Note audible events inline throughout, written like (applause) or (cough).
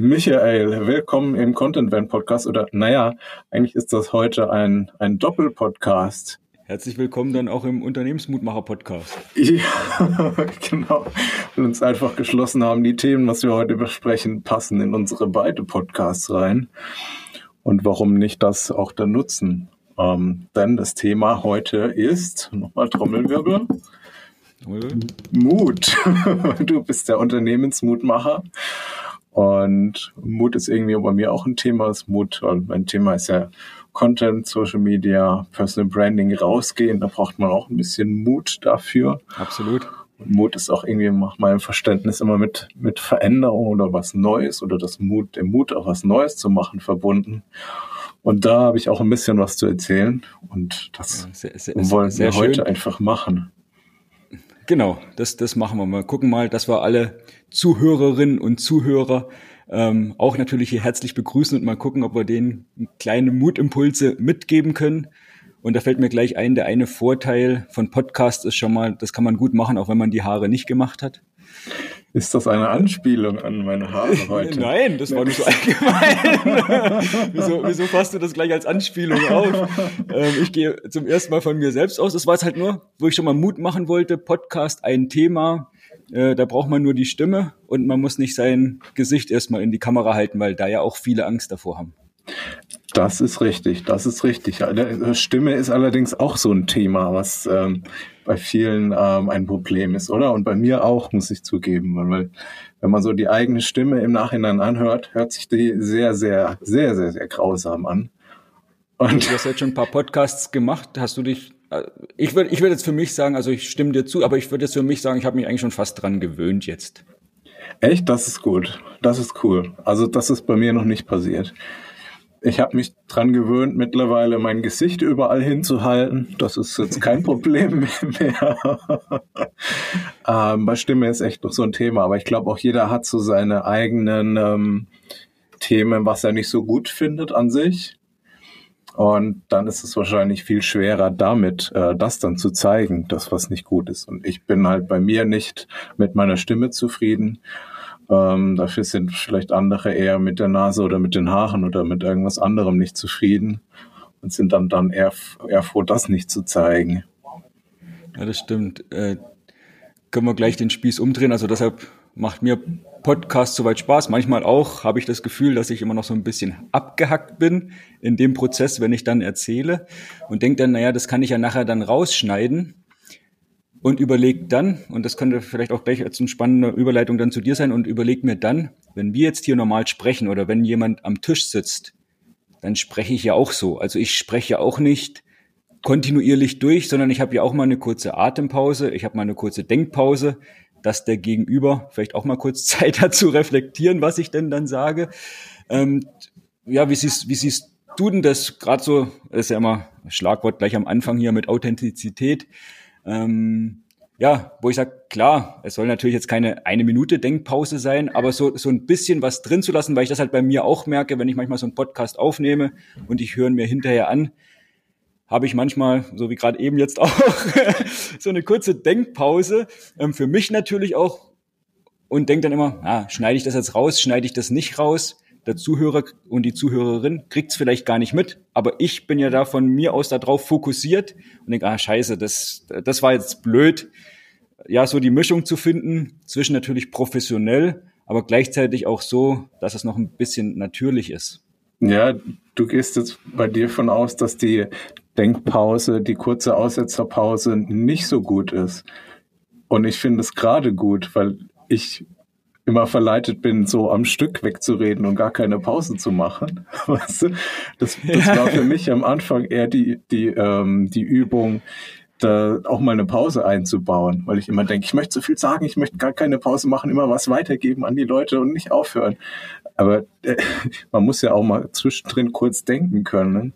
Michael, willkommen im Content Van Podcast oder naja, eigentlich ist das heute ein, ein Doppelpodcast. Herzlich willkommen dann auch im Unternehmensmutmacher Podcast. Ja, (laughs) genau. Und uns einfach geschlossen haben, die Themen, was wir heute besprechen, passen in unsere beiden Podcasts rein. Und warum nicht das auch dann nutzen? Ähm, denn das Thema heute ist, nochmal Trommelwirbel, Mut. (laughs) Du bist der Unternehmensmutmacher. Und Mut ist irgendwie bei mir auch ein Thema. Das Mut, mein Thema ist ja Content, Social Media, Personal Branding rausgehen. Da braucht man auch ein bisschen Mut dafür. Absolut. Und Mut ist auch irgendwie nach meinem Verständnis immer mit, mit Veränderung oder was Neues oder das Mut, der Mut auch was Neues zu machen verbunden. Und da habe ich auch ein bisschen was zu erzählen. Und das ja, sehr, sehr, wollen wir heute schön. einfach machen. Genau, das, das machen wir mal. Gucken mal, dass wir alle Zuhörerinnen und Zuhörer ähm, auch natürlich hier herzlich begrüßen und mal gucken, ob wir denen kleine Mutimpulse mitgeben können. Und da fällt mir gleich ein, der eine Vorteil von Podcast ist schon mal, das kann man gut machen, auch wenn man die Haare nicht gemacht hat. Ist das eine Anspielung an meine Haare (laughs) heute? Nein, das war nur so allgemein. (laughs) wieso, wieso fasst du das gleich als Anspielung auf? Ähm, ich gehe zum ersten Mal von mir selbst aus. Das war jetzt halt nur, wo ich schon mal Mut machen wollte. Podcast, ein Thema. Äh, da braucht man nur die Stimme und man muss nicht sein Gesicht erstmal in die Kamera halten, weil da ja auch viele Angst davor haben. Das ist richtig, das ist richtig. Stimme ist allerdings auch so ein Thema, was ähm, bei vielen ähm, ein Problem ist, oder? Und bei mir auch, muss ich zugeben, weil wenn man so die eigene Stimme im Nachhinein anhört, hört sich die sehr, sehr, sehr, sehr, sehr grausam an. Und du hast jetzt schon ein paar Podcasts gemacht. Hast du dich, äh, ich würde ich würde jetzt für mich sagen, also ich stimme dir zu, aber ich würde jetzt für mich sagen, ich habe mich eigentlich schon fast dran gewöhnt jetzt. Echt? Das ist gut. Das ist cool. Also das ist bei mir noch nicht passiert ich habe mich dran gewöhnt, mittlerweile mein Gesicht überall hinzuhalten. Das ist jetzt kein Problem (laughs) mehr. ähm, bei Stimme ist echt noch so ein Thema, aber ich glaube auch jeder hat so seine eigenen ähm, Themen, was er nicht so gut findet an sich. Und dann ist es wahrscheinlich viel schwerer damit, äh, das dann zu zeigen, das was nicht gut ist. Und ich bin halt bei mir nicht mit meiner Stimme zufrieden. Ähm, dafür sind vielleicht andere eher mit der Nase oder mit den Haaren oder mit irgendwas anderem nicht zufrieden und sind dann, dann eher, eher froh, das nicht zu zeigen. Ja, das stimmt. Äh, können wir gleich den Spieß umdrehen. Also deshalb macht mir Podcast soweit Spaß. Manchmal auch habe ich das Gefühl, dass ich immer noch so ein bisschen abgehackt bin in dem Prozess, wenn ich dann erzähle und denke dann, naja, das kann ich ja nachher dann rausschneiden und überlegt dann, und das könnte vielleicht auch gleich als eine spannende Überleitung dann zu dir sein, und überlegt mir dann, wenn wir jetzt hier normal sprechen oder wenn jemand am Tisch sitzt, dann spreche ich ja auch so. Also ich spreche ja auch nicht kontinuierlich durch, sondern ich habe ja auch mal eine kurze Atempause, ich habe mal eine kurze Denkpause, dass der Gegenüber vielleicht auch mal kurz (laughs) Zeit hat zu reflektieren, was ich denn dann sage. Ähm, ja, wie siehst, wie siehst du denn das gerade so, das ist ja immer Schlagwort gleich am Anfang hier mit Authentizität. Ähm, ja, wo ich sage, klar, es soll natürlich jetzt keine eine Minute Denkpause sein, aber so, so ein bisschen was drin zu lassen, weil ich das halt bei mir auch merke, wenn ich manchmal so einen Podcast aufnehme und ich höre mir hinterher an, habe ich manchmal, so wie gerade eben jetzt (laughs) auch, so eine kurze Denkpause. Ähm, für mich natürlich auch und denke dann immer, ah, schneide ich das jetzt raus, schneide ich das nicht raus der Zuhörer und die Zuhörerin kriegt es vielleicht gar nicht mit, aber ich bin ja da von mir aus darauf fokussiert und denke, ah scheiße, das, das war jetzt blöd. Ja, so die Mischung zu finden zwischen natürlich professionell, aber gleichzeitig auch so, dass es noch ein bisschen natürlich ist. Ja, du gehst jetzt bei dir von aus, dass die Denkpause, die kurze Aussetzerpause nicht so gut ist. Und ich finde es gerade gut, weil ich immer verleitet bin, so am Stück wegzureden und gar keine Pausen zu machen. (laughs) Weißt du? Das, das war für mich am Anfang eher die, die, ähm, die Übung, da auch mal eine Pause einzubauen, weil ich immer denke, ich möchte so viel sagen, ich möchte gar keine Pause machen, immer was weitergeben an die Leute und nicht aufhören. Aber äh, man muss ja auch mal zwischendrin kurz denken können.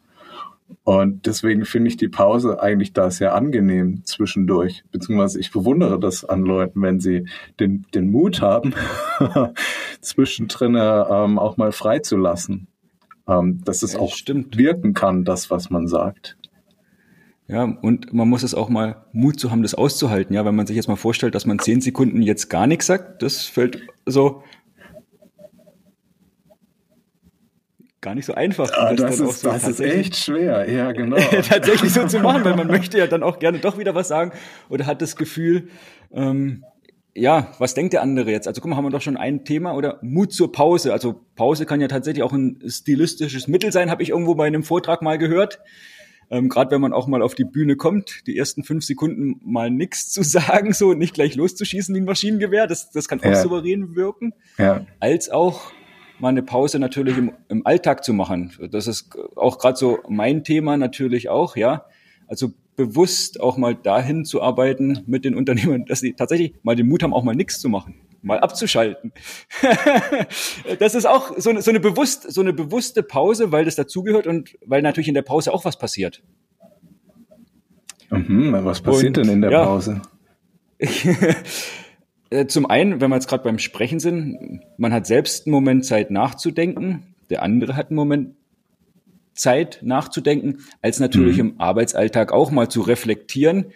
Und deswegen finde ich die Pause eigentlich da sehr angenehm zwischendurch. Beziehungsweise ich bewundere das an Leuten, wenn sie den, den Mut haben, (laughs) zwischendrin ähm, auch mal freizulassen. Ähm, dass es ja, auch stimmt. wirken kann, das, was man sagt. Ja, und man muss es auch mal Mut zu haben, das auszuhalten. Ja, wenn man sich jetzt mal vorstellt, dass man zehn Sekunden jetzt gar nichts sagt, das fällt so gar nicht so einfach. Ah, das, das, ist, so das ist echt schwer, ja, genau. (laughs) tatsächlich so zu machen, weil man möchte ja dann auch gerne doch wieder was sagen oder hat das Gefühl, ähm, ja, was denkt der andere jetzt? Also guck mal, haben wir doch schon ein Thema oder Mut zur Pause. Also Pause kann ja tatsächlich auch ein stilistisches Mittel sein, habe ich irgendwo bei einem Vortrag mal gehört. Ähm, Gerade wenn man auch mal auf die Bühne kommt, die ersten fünf Sekunden mal nichts zu (laughs) sagen, so nicht gleich loszuschießen wie ein Maschinengewehr, das, das kann auch ja. souverän wirken. Ja. Als auch mal eine Pause natürlich im, im Alltag zu machen. Das ist auch gerade so mein Thema natürlich auch, ja. Also bewusst auch mal dahin zu arbeiten mit den Unternehmern, dass sie tatsächlich mal den Mut haben, auch mal nichts zu machen, mal abzuschalten. (laughs) das ist auch so eine, so eine, bewusst, so eine bewusste Pause, weil das dazugehört und weil natürlich in der Pause auch was passiert. Mhm, was passiert und, denn in der ja, Pause? (laughs) Äh, zum einen, wenn wir jetzt gerade beim Sprechen sind, man hat selbst einen Moment Zeit nachzudenken, der andere hat einen Moment Zeit nachzudenken, als natürlich mhm. im Arbeitsalltag auch mal zu reflektieren.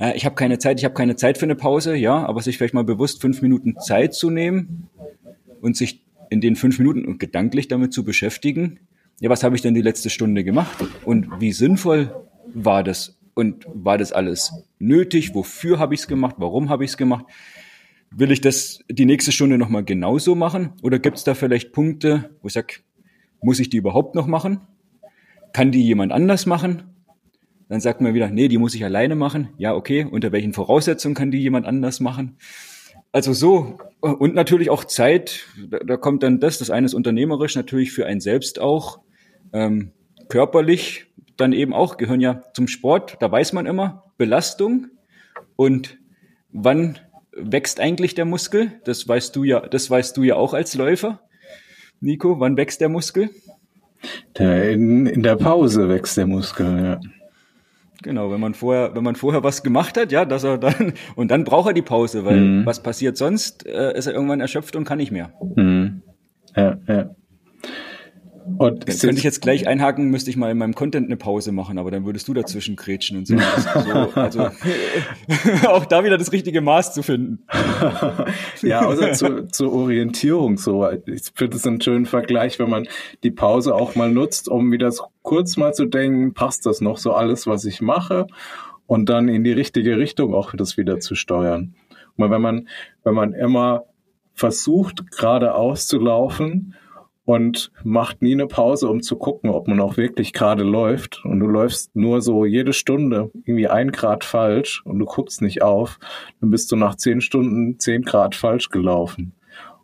Äh, ich habe keine Zeit, ich habe keine Zeit für eine Pause, ja, aber sich vielleicht mal bewusst fünf Minuten Zeit zu nehmen und sich in den fünf Minuten gedanklich damit zu beschäftigen. Ja, was habe ich denn die letzte Stunde gemacht und wie sinnvoll war das und war das alles nötig? Wofür habe ich es gemacht? Warum habe ich es gemacht? Will ich das die nächste Stunde nochmal genauso machen? Oder gibt es da vielleicht Punkte, wo ich sage, muss ich die überhaupt noch machen? Kann die jemand anders machen? Dann sagt man wieder, nee, die muss ich alleine machen. Ja, okay. Unter welchen Voraussetzungen kann die jemand anders machen? Also so. Und natürlich auch Zeit. Da, da kommt dann das. Das eine ist unternehmerisch, natürlich für einen selbst auch. Ähm, körperlich dann eben auch, gehören ja zum Sport. Da weiß man immer, Belastung und wann wächst eigentlich der Muskel? Das weißt du ja, das weißt du ja auch als Läufer. Nico, wann wächst der Muskel? In, in der Pause wächst der Muskel, ja. Genau, wenn man vorher, wenn man vorher was gemacht hat, ja, dass er dann (laughs) und dann braucht er die Pause, weil mhm. was passiert sonst? Äh, ist er irgendwann erschöpft und kann nicht mehr. Mhm. Ja, ja. Und könnte ich jetzt gleich einhaken, müsste ich mal in meinem Content eine Pause machen, aber dann würdest du dazwischen kretschen und so. so also (laughs) auch da wieder das richtige Maß zu finden. (laughs) ja, außer zu, zur Orientierung so. Ich finde es einen schönen Vergleich, wenn man die Pause auch mal nutzt, um wieder kurz mal zu denken, passt das noch so alles, was ich mache? Und dann in die richtige Richtung auch das wieder zu steuern. Und wenn man, wenn man immer versucht, geradeaus zu laufen, und macht nie eine Pause, um zu gucken, ob man auch wirklich gerade läuft. Und du läufst nur so jede Stunde irgendwie ein Grad falsch und du guckst nicht auf, dann bist du nach zehn Stunden zehn Grad falsch gelaufen.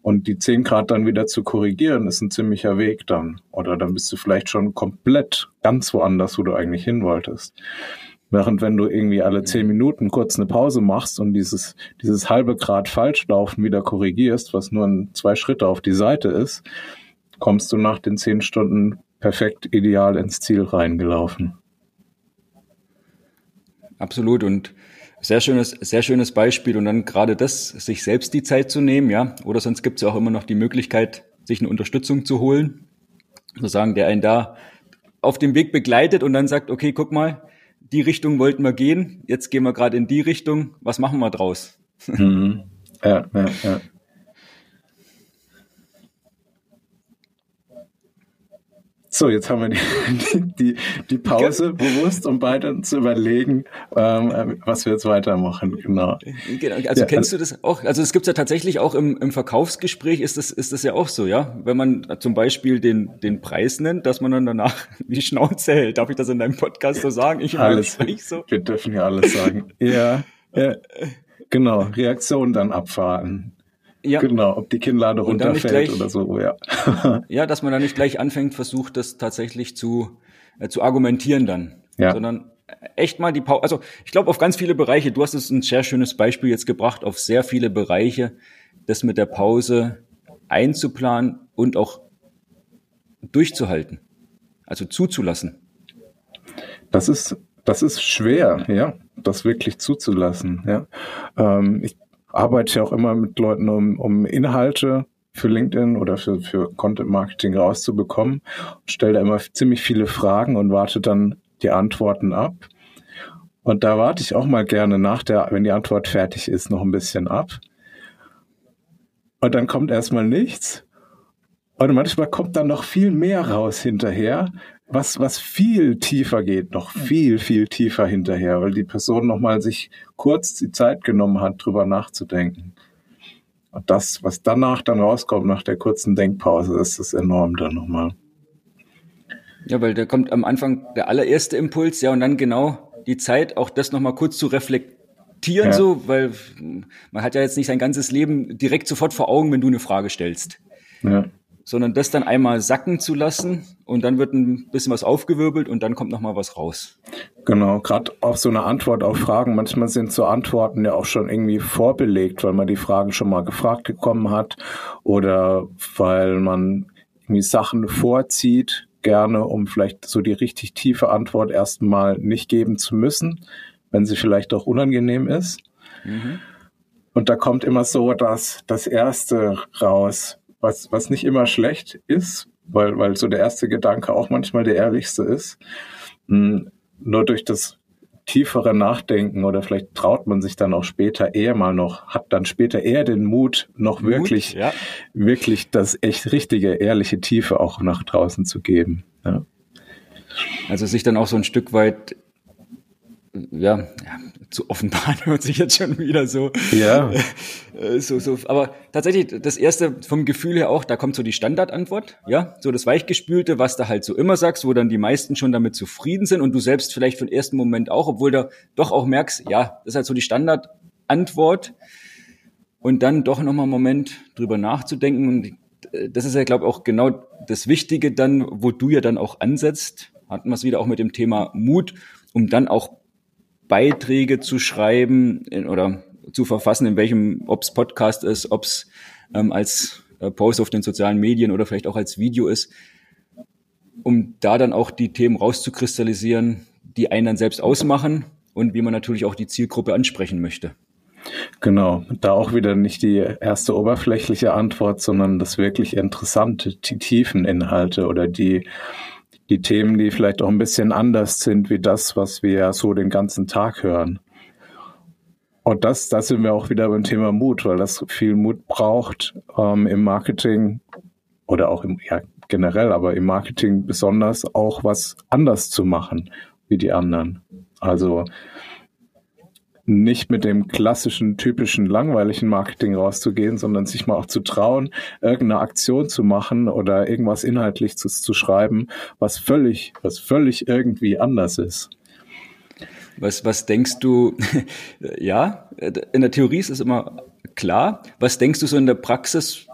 Und die zehn Grad dann wieder zu korrigieren, ist ein ziemlicher Weg dann. Oder dann bist du vielleicht schon komplett ganz woanders, wo du eigentlich hin wolltest. Während wenn du irgendwie alle zehn Minuten kurz eine Pause machst und dieses, dieses halbe Grad Falschlaufen wieder korrigierst, was nur ein, zwei Schritte auf die Seite ist, kommst du nach den zehn Stunden perfekt ideal ins Ziel reingelaufen. Absolut und sehr schönes, sehr schönes Beispiel und dann gerade das, sich selbst die Zeit zu nehmen, ja, oder sonst gibt es ja auch immer noch die Möglichkeit, sich eine Unterstützung zu holen, sozusagen, der einen da auf dem Weg begleitet und dann sagt, okay, guck mal, die Richtung wollten wir gehen, jetzt gehen wir gerade in die Richtung, was machen wir draus? Mhm. Ja, ja, ja. So, jetzt haben wir die, (laughs) die, die Pause bewusst, um beide zu überlegen, ähm, was wir jetzt weitermachen. Genau. genau. Also ja, kennst du das auch? Also es gibt ja tatsächlich auch im, im Verkaufsgespräch ist das, ist das ja auch so, ja? Wenn man zum Beispiel den, den Preis nennt, dass man dann danach (laughs) die Schnauze hält. Darf ich das in deinem Podcast so sagen? Ich alles. So. Wir dürfen ja alles sagen. ja, ja. (laughs) Genau. Reaktion dann abwarten. Ja. Genau, ob die Kinnlade runterfällt gleich, oder so, ja. (laughs) ja, dass man da nicht gleich anfängt, versucht, das tatsächlich zu, äh, zu argumentieren dann. Ja. Sondern echt mal die Pause. Also ich glaube auf ganz viele Bereiche, du hast es ein sehr schönes Beispiel jetzt gebracht, auf sehr viele Bereiche, das mit der Pause einzuplanen und auch durchzuhalten. Also zuzulassen. Das ist, das ist schwer, ja, das wirklich zuzulassen, ja. Ähm, ich arbeite ja auch immer mit Leuten, um, um Inhalte für LinkedIn oder für, für Content Marketing rauszubekommen. Stelle da immer ziemlich viele Fragen und warte dann die Antworten ab. Und da warte ich auch mal gerne nach der, wenn die Antwort fertig ist, noch ein bisschen ab. Und dann kommt erstmal nichts. Und manchmal kommt dann noch viel mehr raus hinterher, was, was viel tiefer geht, noch viel, viel tiefer hinterher, weil die Person nochmal sich kurz die Zeit genommen hat, drüber nachzudenken. Und das, was danach dann rauskommt, nach der kurzen Denkpause, ist das enorm dann nochmal. Ja, weil da kommt am Anfang der allererste Impuls, ja, und dann genau die Zeit, auch das nochmal kurz zu reflektieren, ja. so, weil man hat ja jetzt nicht sein ganzes Leben direkt sofort vor Augen, wenn du eine Frage stellst. Ja sondern das dann einmal sacken zu lassen und dann wird ein bisschen was aufgewirbelt und dann kommt noch mal was raus. Genau, gerade auch so eine Antwort auf Fragen. Manchmal sind so Antworten ja auch schon irgendwie vorbelegt, weil man die Fragen schon mal gefragt bekommen hat oder weil man irgendwie Sachen vorzieht, gerne, um vielleicht so die richtig tiefe Antwort erstmal nicht geben zu müssen, wenn sie vielleicht auch unangenehm ist. Mhm. Und da kommt immer so das, das Erste raus, was, was nicht immer schlecht ist, weil, weil so der erste Gedanke auch manchmal der ehrlichste ist. Hm, nur durch das tiefere Nachdenken oder vielleicht traut man sich dann auch später eher mal noch, hat dann später eher den Mut, noch Mut, wirklich, ja. wirklich das echt richtige, ehrliche Tiefe auch nach draußen zu geben. Ja. Also sich dann auch so ein Stück weit ja, ja, zu offenbaren (laughs) hört sich jetzt schon wieder so. Ja. Äh, so, so. Aber tatsächlich, das erste vom Gefühl her auch, da kommt so die Standardantwort, ja, so das Weichgespülte, was du halt so immer sagst, wo dann die meisten schon damit zufrieden sind und du selbst vielleicht für den ersten Moment auch, obwohl du doch auch merkst, ja, das ist halt so die Standardantwort. Und dann doch nochmal einen Moment drüber nachzudenken. Und äh, das ist ja, glaube ich, auch genau das Wichtige dann, wo du ja dann auch ansetzt. Hatten wir es wieder auch mit dem Thema Mut, um dann auch Beiträge zu schreiben in, oder zu verfassen, in welchem, ob es Podcast ist, ob es ähm, als äh, Post auf den sozialen Medien oder vielleicht auch als Video ist, um da dann auch die Themen rauszukristallisieren, die einen dann selbst ausmachen und wie man natürlich auch die Zielgruppe ansprechen möchte. Genau, da auch wieder nicht die erste oberflächliche Antwort, sondern das wirklich interessante, die tiefen Inhalte oder die die Themen, die vielleicht auch ein bisschen anders sind wie das, was wir so den ganzen Tag hören. Und das, da sind wir auch wieder beim Thema Mut, weil das viel Mut braucht ähm, im Marketing oder auch im, ja, generell, aber im Marketing besonders auch was anders zu machen wie die anderen. Also nicht mit dem klassischen, typischen, langweiligen Marketing rauszugehen, sondern sich mal auch zu trauen, irgendeine Aktion zu machen oder irgendwas inhaltlich zu, zu schreiben, was völlig, was völlig irgendwie anders ist. Was, was denkst du, (laughs) ja, in der Theorie ist es immer klar. Was denkst du so in der Praxis,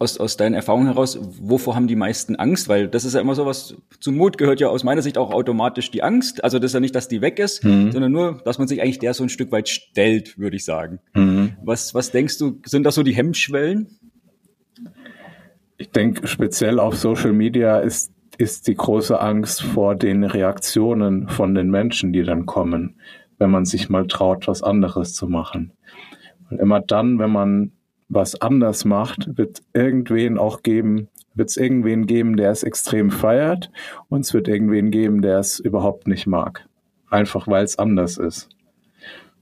aus, aus deinen Erfahrungen heraus, wovor haben die meisten Angst? Weil das ist ja immer so was, zum Mut gehört ja aus meiner Sicht auch automatisch die Angst. Also das ist ja nicht, dass die weg ist, mhm. sondern nur, dass man sich eigentlich der so ein Stück weit stellt, würde ich sagen. Mhm. Was, was denkst du, sind das so die Hemmschwellen? Ich denke, speziell auf Social Media ist, ist die große Angst vor den Reaktionen von den Menschen, die dann kommen, wenn man sich mal traut, was anderes zu machen. Und immer dann, wenn man was anders macht, wird irgendwen auch geben, wird es irgendwen geben, der es extrem feiert und es wird irgendwen geben, der es überhaupt nicht mag. Einfach weil es anders ist.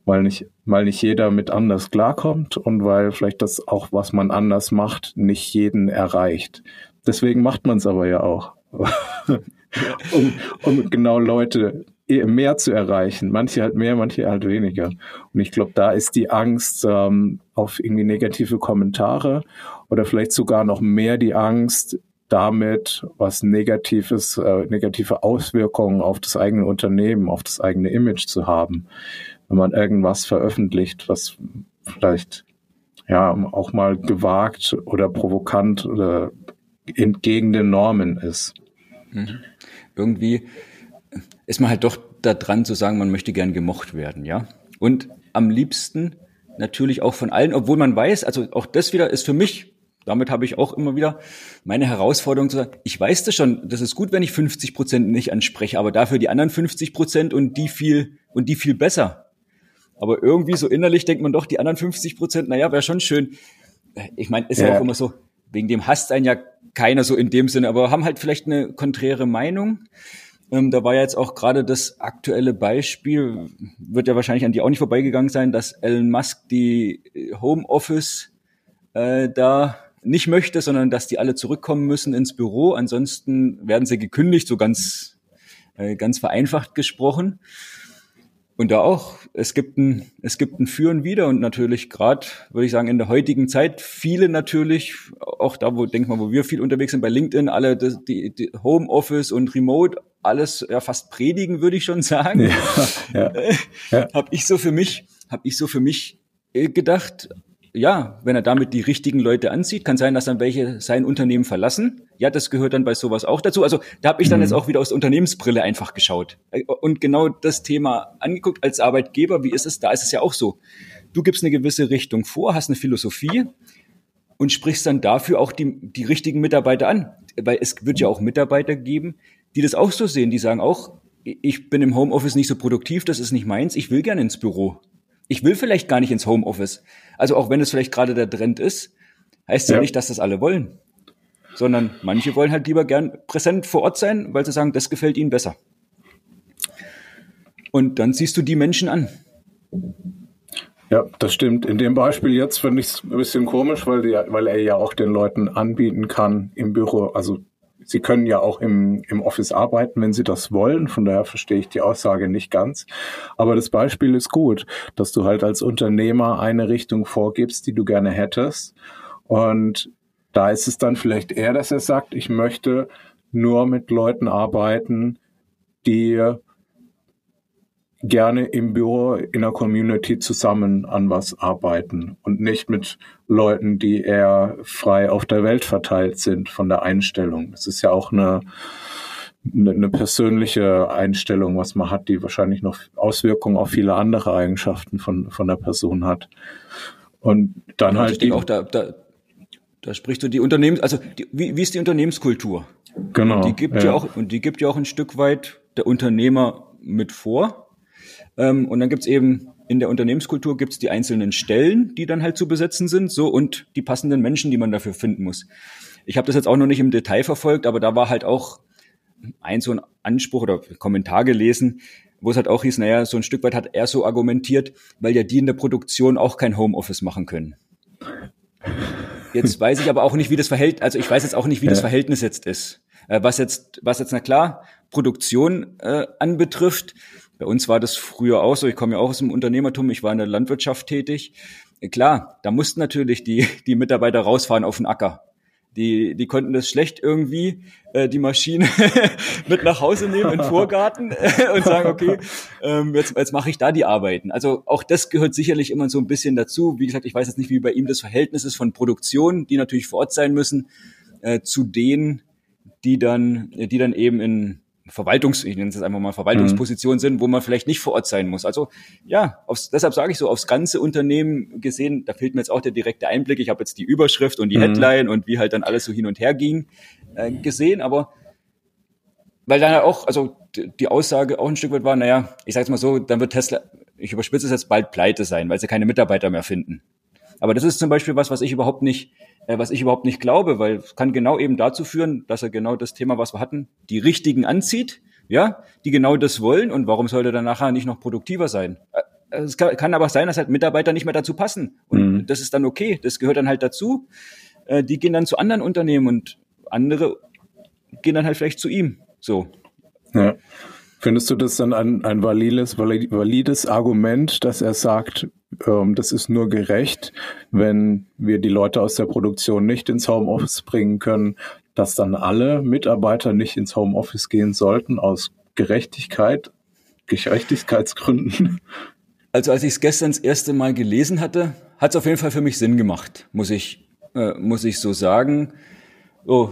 Weil nicht, weil nicht jeder mit anders klarkommt und weil vielleicht das auch, was man anders macht, nicht jeden erreicht. Deswegen macht man es aber ja auch. (laughs) um, um genau Leute mehr zu erreichen. Manche halt mehr, manche halt weniger. Und ich glaube, da ist die Angst ähm, auf irgendwie negative Kommentare oder vielleicht sogar noch mehr die Angst, damit was Negatives, äh, negative Auswirkungen auf das eigene Unternehmen, auf das eigene Image zu haben. Wenn man irgendwas veröffentlicht, was vielleicht ja auch mal gewagt oder provokant oder entgegen den Normen ist. Mhm. Irgendwie ist man halt doch da dran zu sagen, man möchte gern gemocht werden, ja. Und am liebsten natürlich auch von allen, obwohl man weiß, also auch das wieder ist für mich, damit habe ich auch immer wieder meine Herausforderung zu sagen, ich weiß das schon, das ist gut, wenn ich 50 Prozent nicht anspreche, aber dafür die anderen 50 Prozent und die viel, und die viel besser. Aber irgendwie so innerlich denkt man doch, die anderen 50 Prozent, naja, wäre schon schön. Ich meine, ist ja. ja auch immer so, wegen dem hasst einen ja keiner so in dem Sinne, aber haben halt vielleicht eine konträre Meinung. Ähm, da war ja jetzt auch gerade das aktuelle Beispiel, wird ja wahrscheinlich an dir auch nicht vorbeigegangen sein, dass Elon Musk die Homeoffice äh, da nicht möchte, sondern dass die alle zurückkommen müssen ins Büro. Ansonsten werden sie gekündigt, so ganz, äh, ganz vereinfacht gesprochen. Und da auch, es gibt ein, es gibt ein Für und Wider und natürlich gerade, würde ich sagen, in der heutigen Zeit viele natürlich, auch da, wo, denk mal, wo wir viel unterwegs sind, bei LinkedIn, alle die, die Homeoffice und Remote, alles ja fast predigen, würde ich schon sagen. Ja, ja, (laughs) ja. Habe ich so für mich, habe ich so für mich äh, gedacht, ja, wenn er damit die richtigen Leute anzieht, kann sein, dass dann welche sein Unternehmen verlassen. Ja, das gehört dann bei sowas auch dazu. Also da habe ich dann mhm. jetzt auch wieder aus der Unternehmensbrille einfach geschaut und genau das Thema angeguckt als Arbeitgeber. Wie ist es? Da ist es ja auch so. Du gibst eine gewisse Richtung vor, hast eine Philosophie und sprichst dann dafür auch die, die richtigen Mitarbeiter an. Weil es wird ja auch Mitarbeiter geben, die das auch so sehen, die sagen auch, ich bin im Homeoffice nicht so produktiv, das ist nicht meins, ich will gerne ins Büro. Ich will vielleicht gar nicht ins Homeoffice. Also auch wenn es vielleicht gerade der Trend ist, heißt ja, ja nicht, dass das alle wollen. Sondern manche wollen halt lieber gern präsent vor Ort sein, weil sie sagen, das gefällt ihnen besser. Und dann siehst du die Menschen an. Ja, das stimmt. In dem Beispiel jetzt finde ich es ein bisschen komisch, weil, die, weil er ja auch den Leuten anbieten kann im Büro, also Sie können ja auch im, im Office arbeiten, wenn Sie das wollen. Von daher verstehe ich die Aussage nicht ganz. Aber das Beispiel ist gut, dass du halt als Unternehmer eine Richtung vorgibst, die du gerne hättest. Und da ist es dann vielleicht eher, dass er sagt, ich möchte nur mit Leuten arbeiten, die gerne im Büro in der Community zusammen an was arbeiten und nicht mit Leuten, die eher frei auf der Welt verteilt sind von der Einstellung. Das ist ja auch eine, eine persönliche Einstellung, was man hat, die wahrscheinlich noch Auswirkungen auf viele andere Eigenschaften von, von der Person hat. Und dann und halt die, auch da, da, da sprichst du die Unternehmens, also die, wie, wie ist die Unternehmenskultur? Genau. Und die gibt ja. ja auch und die gibt ja auch ein Stück weit der Unternehmer mit vor. Ähm, und dann gibt's eben in der Unternehmenskultur gibt's die einzelnen Stellen, die dann halt zu besetzen sind, so und die passenden Menschen, die man dafür finden muss. Ich habe das jetzt auch noch nicht im Detail verfolgt, aber da war halt auch ein so ein Anspruch oder Kommentar gelesen, wo es halt auch hieß, naja, so ein Stück weit hat er so argumentiert, weil ja die in der Produktion auch kein Homeoffice machen können. Jetzt (laughs) weiß ich aber auch nicht, wie das Verhältnis, also ich weiß jetzt auch nicht, wie ja. das Verhältnis jetzt ist. Äh, was jetzt, was jetzt, na klar, Produktion äh, anbetrifft, bei uns war das früher auch so. Ich komme ja auch aus dem Unternehmertum. Ich war in der Landwirtschaft tätig. Klar, da mussten natürlich die, die Mitarbeiter rausfahren auf den Acker. Die, die konnten das schlecht irgendwie, äh, die Maschine (laughs) mit nach Hause nehmen in den Vorgarten äh, und sagen, okay, ähm, jetzt, jetzt mache ich da die Arbeiten. Also auch das gehört sicherlich immer so ein bisschen dazu. Wie gesagt, ich weiß jetzt nicht, wie bei ihm das Verhältnis ist von Produktion, die natürlich vor Ort sein müssen, äh, zu denen, die dann, die dann eben in Verwaltungs, ich nenne es jetzt einfach mal Verwaltungsposition mhm. sind, wo man vielleicht nicht vor Ort sein muss. Also ja, aufs, deshalb sage ich so, aufs ganze Unternehmen gesehen, da fehlt mir jetzt auch der direkte Einblick. Ich habe jetzt die Überschrift und die mhm. Headline und wie halt dann alles so hin und her ging äh, gesehen, aber weil dann auch, also die Aussage auch ein Stück weit war, naja, ich sage jetzt mal so, dann wird Tesla, ich überspitze es jetzt bald pleite sein, weil sie keine Mitarbeiter mehr finden. Aber das ist zum Beispiel was, was ich überhaupt nicht was ich überhaupt nicht glaube, weil es kann genau eben dazu führen, dass er genau das Thema, was wir hatten, die richtigen anzieht, ja, die genau das wollen und warum sollte er nachher nicht noch produktiver sein? Äh, es kann, kann aber sein, dass halt Mitarbeiter nicht mehr dazu passen und mhm. das ist dann okay, das gehört dann halt dazu. Äh, die gehen dann zu anderen Unternehmen und andere gehen dann halt vielleicht zu ihm, so. Ja. Findest du das dann ein, ein valides, valides Argument, dass er sagt, das ist nur gerecht, wenn wir die Leute aus der Produktion nicht ins Homeoffice bringen können, dass dann alle Mitarbeiter nicht ins Homeoffice gehen sollten aus Gerechtigkeit, Gerechtigkeitsgründen? Also als ich es gestern das erste Mal gelesen hatte, hat es auf jeden Fall für mich Sinn gemacht, muss ich, äh, muss ich so sagen. Oh,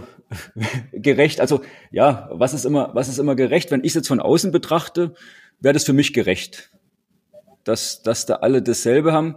(laughs) gerecht. Also ja, was ist immer, was ist immer gerecht? Wenn ich es jetzt von außen betrachte, wäre das für mich gerecht, dass, dass da alle dasselbe haben.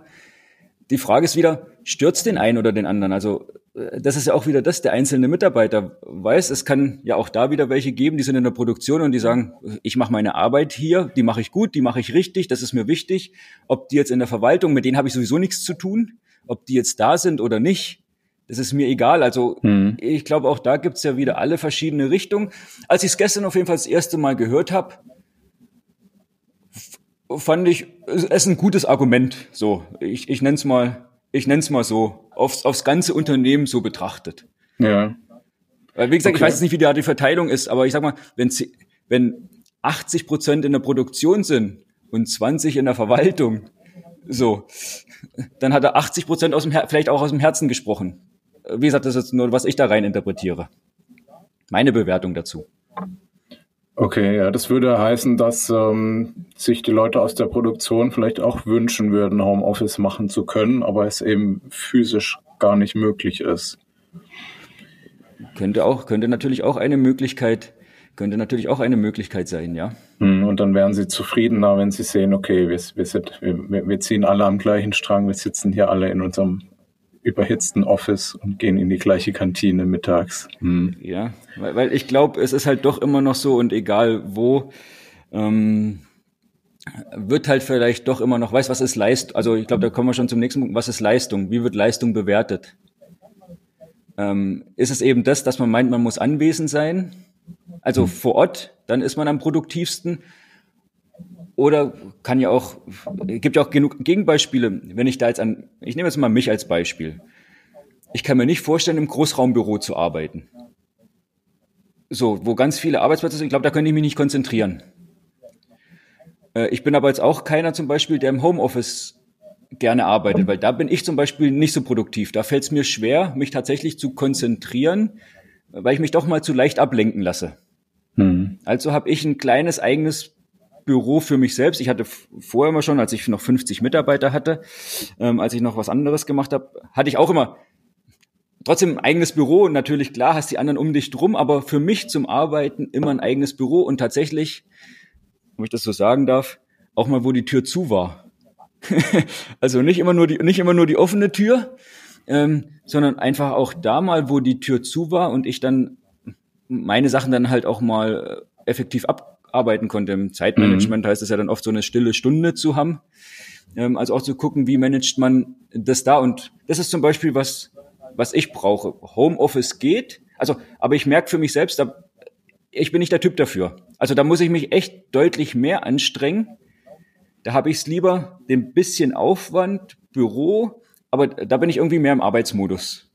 Die Frage ist wieder, stürzt den einen oder den anderen? Also äh, das ist ja auch wieder das, der einzelne Mitarbeiter weiß, es kann ja auch da wieder welche geben, die sind in der Produktion und die sagen, ich mache meine Arbeit hier, die mache ich gut, die mache ich richtig, das ist mir wichtig. Ob die jetzt in der Verwaltung, mit denen habe ich sowieso nichts zu tun, ob die jetzt da sind oder nicht, das ist mir egal. Also mhm. ich glaube, auch da gibt's ja wieder alle verschiedene Richtungen. Als ich es gestern auf jeden Fall das erste Mal gehört habe, fand ich es ein gutes Argument. So, ich, ich nenne es mal, ich nenne es mal so, aufs, aufs ganze Unternehmen so betrachtet. Ja. Weil, wie gesagt, okay. ich weiß jetzt nicht, wie da die Verteilung ist, aber ich sag mal, wenn, wenn 80 Prozent in der Produktion sind und 20 in der Verwaltung, so, dann hat er 80 Prozent aus dem Her vielleicht auch aus dem Herzen gesprochen. Wie gesagt, das ist nur, was ich da rein interpretiere. Meine Bewertung dazu. Okay, ja, das würde heißen, dass ähm, sich die Leute aus der Produktion vielleicht auch wünschen würden, Homeoffice machen zu können, aber es eben physisch gar nicht möglich ist. Könnte auch, könnte natürlich auch eine Möglichkeit, könnte natürlich auch eine Möglichkeit sein, ja. Hm, und dann wären sie zufriedener, wenn sie sehen, okay, wir, wir, wir, wir ziehen alle am gleichen Strang, wir sitzen hier alle in unserem überhitzten Office und gehen in die gleiche Kantine mittags. Hm. Ja, weil, weil ich glaube, es ist halt doch immer noch so und egal wo, ähm, wird halt vielleicht doch immer noch, weiß was ist Leistung, also ich glaube, da kommen wir schon zum nächsten Punkt, was ist Leistung, wie wird Leistung bewertet? Ähm, ist es eben das, dass man meint, man muss anwesend sein, also vor Ort, dann ist man am produktivsten, oder kann ja auch, gibt ja auch genug Gegenbeispiele, wenn ich da jetzt an, ich nehme jetzt mal mich als Beispiel. Ich kann mir nicht vorstellen, im Großraumbüro zu arbeiten. So, wo ganz viele Arbeitsplätze sind, ich glaube, da könnte ich mich nicht konzentrieren. Äh, ich bin aber jetzt auch keiner zum Beispiel, der im Homeoffice gerne arbeitet, weil da bin ich zum Beispiel nicht so produktiv. Da fällt es mir schwer, mich tatsächlich zu konzentrieren, weil ich mich doch mal zu leicht ablenken lasse. Mhm. Also habe ich ein kleines eigenes Büro für mich selbst. Ich hatte vorher immer schon, als ich noch 50 Mitarbeiter hatte, ähm, als ich noch was anderes gemacht habe, hatte ich auch immer trotzdem ein eigenes Büro und natürlich klar hast die anderen um dich drum, aber für mich zum Arbeiten immer ein eigenes Büro und tatsächlich, wenn ich das so sagen darf, auch mal, wo die Tür zu war. (laughs) also nicht immer nur die, nicht immer nur die offene Tür, ähm, sondern einfach auch da mal, wo die Tür zu war und ich dann meine Sachen dann halt auch mal äh, effektiv ab, arbeiten konnte. Im Zeitmanagement mhm. heißt es ja dann oft so eine stille Stunde zu haben. Ähm, also auch zu gucken, wie managt man das da. Und das ist zum Beispiel was, was ich brauche. Homeoffice geht. Also, aber ich merke für mich selbst, da, ich bin nicht der Typ dafür. Also da muss ich mich echt deutlich mehr anstrengen. Da habe ich es lieber den bisschen Aufwand, Büro, aber da bin ich irgendwie mehr im Arbeitsmodus.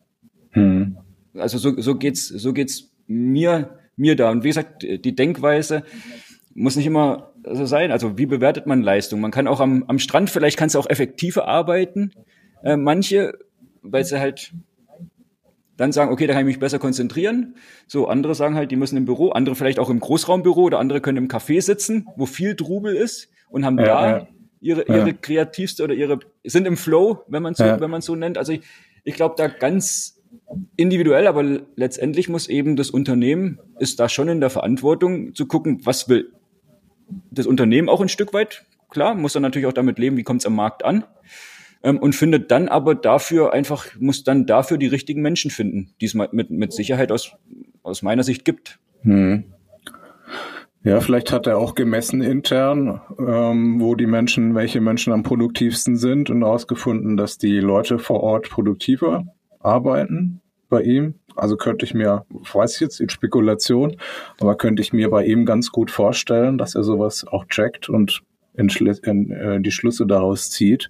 Mhm. Also so, so geht's, so geht's mir, mir da. Und wie gesagt, die Denkweise, muss nicht immer so sein. Also wie bewertet man Leistung? Man kann auch am, am Strand, vielleicht kannst du auch effektiver arbeiten. Äh, manche, weil sie halt dann sagen, okay, da kann ich mich besser konzentrieren. So, andere sagen halt, die müssen im Büro, andere vielleicht auch im Großraumbüro oder andere können im Café sitzen, wo viel Trubel ist und haben ja, da ja. ihre, ihre ja. kreativste oder ihre, sind im Flow, wenn man so, wenn man so nennt. Also ich, ich glaube da ganz individuell, aber letztendlich muss eben das Unternehmen, ist da schon in der Verantwortung zu gucken, was will das Unternehmen auch ein Stück weit, klar, muss dann natürlich auch damit leben, wie kommt es am Markt an. Ähm, und findet dann aber dafür einfach, muss dann dafür die richtigen Menschen finden, die es mit, mit Sicherheit aus, aus meiner Sicht gibt. Hm. Ja, vielleicht hat er auch gemessen intern, ähm, wo die Menschen, welche Menschen am produktivsten sind und ausgefunden, dass die Leute vor Ort produktiver arbeiten bei ihm. Also könnte ich mir, weiß ich jetzt in Spekulation, aber könnte ich mir bei ihm ganz gut vorstellen, dass er sowas auch checkt und in, in, äh, die Schlüsse daraus zieht.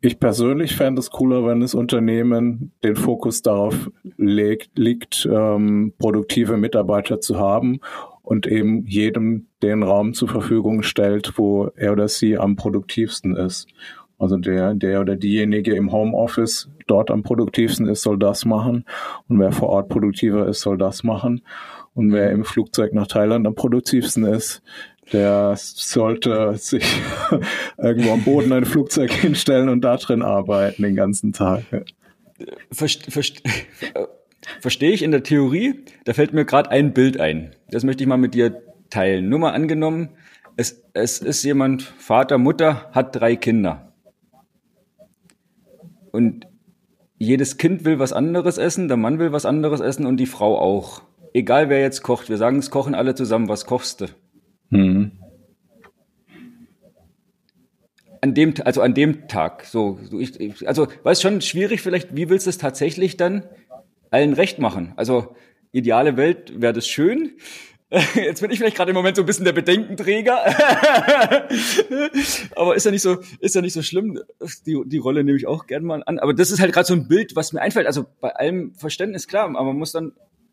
Ich persönlich fände es cooler, wenn das Unternehmen den Fokus darauf legt, liegt, ähm, produktive Mitarbeiter zu haben und eben jedem den Raum zur Verfügung stellt, wo er oder sie am produktivsten ist. Also der, der oder diejenige im Homeoffice dort am produktivsten ist, soll das machen. Und wer vor Ort produktiver ist, soll das machen. Und wer im Flugzeug nach Thailand am produktivsten ist, der sollte sich (laughs) irgendwo am Boden ein Flugzeug hinstellen und da drin arbeiten den ganzen Tag. Verste, verste, verstehe ich in der Theorie. Da fällt mir gerade ein Bild ein. Das möchte ich mal mit dir teilen. Nur mal angenommen, es, es ist jemand, Vater, Mutter, hat drei Kinder. Und jedes Kind will was anderes essen, der Mann will was anderes essen und die Frau auch. Egal wer jetzt kocht, wir sagen es kochen alle zusammen, was kochst du? Mhm. An dem, also an dem Tag, so, ich, also, weiß schon schwierig vielleicht, wie willst du es tatsächlich dann allen recht machen? Also, ideale Welt wäre das schön, (laughs) Jetzt bin ich vielleicht gerade im Moment so ein bisschen der Bedenkenträger. (laughs) aber ist ja nicht so, ist ja nicht so schlimm. Die, die Rolle nehme ich auch gerne mal an. Aber das ist halt gerade so ein Bild, was mir einfällt. Also bei allem Verständnis klar, aber man muss dann,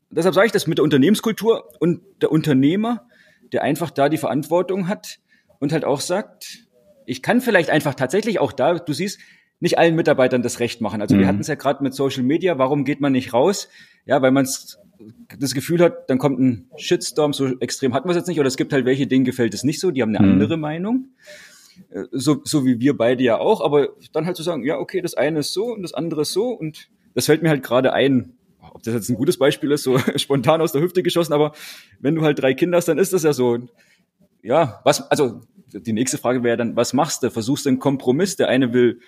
deshalb sage ich das mit der Unternehmenskultur und der Unternehmer, der einfach da die Verantwortung hat und halt auch sagt, ich kann vielleicht einfach tatsächlich auch da, du siehst, nicht allen Mitarbeitern das Recht machen. Also mhm. wir hatten es ja gerade mit Social Media, warum geht man nicht raus? Ja, weil man das Gefühl hat, dann kommt ein Shitstorm, so extrem hatten wir es jetzt nicht, oder es gibt halt welche, denen gefällt es nicht so, die haben eine mhm. andere Meinung. Äh, so, so wie wir beide ja auch, aber dann halt zu sagen, ja, okay, das eine ist so und das andere ist so und das fällt mir halt gerade ein. Ob das jetzt ein gutes Beispiel ist, so (laughs) spontan aus der Hüfte geschossen, aber wenn du halt drei Kinder hast, dann ist das ja so. Ja, was, also die nächste Frage wäre dann, was machst du? Versuchst du einen Kompromiss? Der eine will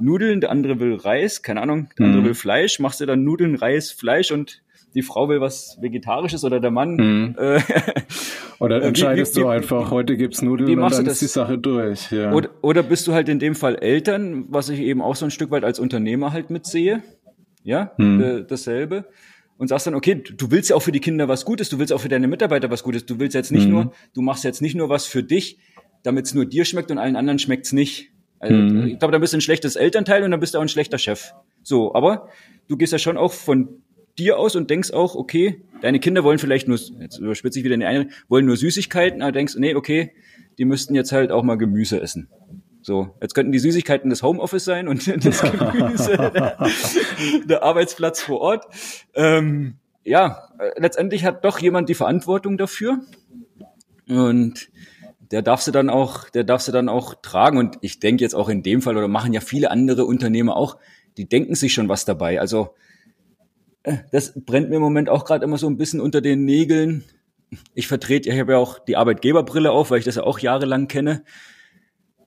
Nudeln, der andere will Reis, keine Ahnung, der andere mhm. will Fleisch. Machst du dann Nudeln, Reis, Fleisch und die Frau will was Vegetarisches oder der Mann. Mhm. Äh, (laughs) oder entscheidest wie, wie, du einfach, heute gibt's Nudeln und dann ist die Sache durch. Ja. Oder, oder bist du halt in dem Fall Eltern, was ich eben auch so ein Stück weit als Unternehmer halt mitsehe. Ja, mhm. äh, dasselbe. Und sagst dann, okay, du willst ja auch für die Kinder was Gutes, du willst auch für deine Mitarbeiter was Gutes. Du willst jetzt nicht mhm. nur, du machst jetzt nicht nur was für dich, damit es nur dir schmeckt und allen anderen schmeckt's nicht. Also, mhm. Ich glaube, dann bist du ein schlechtes Elternteil und dann bist du auch ein schlechter Chef. So, aber du gehst ja schon auch von dir aus und denkst auch, okay, deine Kinder wollen vielleicht nur, jetzt überspitze ich wieder in die eine, wollen nur Süßigkeiten, aber denkst, nee, okay, die müssten jetzt halt auch mal Gemüse essen. So, jetzt könnten die Süßigkeiten das Homeoffice sein und (laughs) das Gemüse (laughs) der, Arbeitsplatz vor Ort. Ähm, ja, äh, letztendlich hat doch jemand die Verantwortung dafür und der darf sie dann auch, der darf sie dann auch tragen. Und ich denke jetzt auch in dem Fall oder machen ja viele andere Unternehmer auch, die denken sich schon was dabei. Also das brennt mir im Moment auch gerade immer so ein bisschen unter den Nägeln. Ich vertrete, ich habe ja auch die Arbeitgeberbrille auf, weil ich das ja auch jahrelang kenne.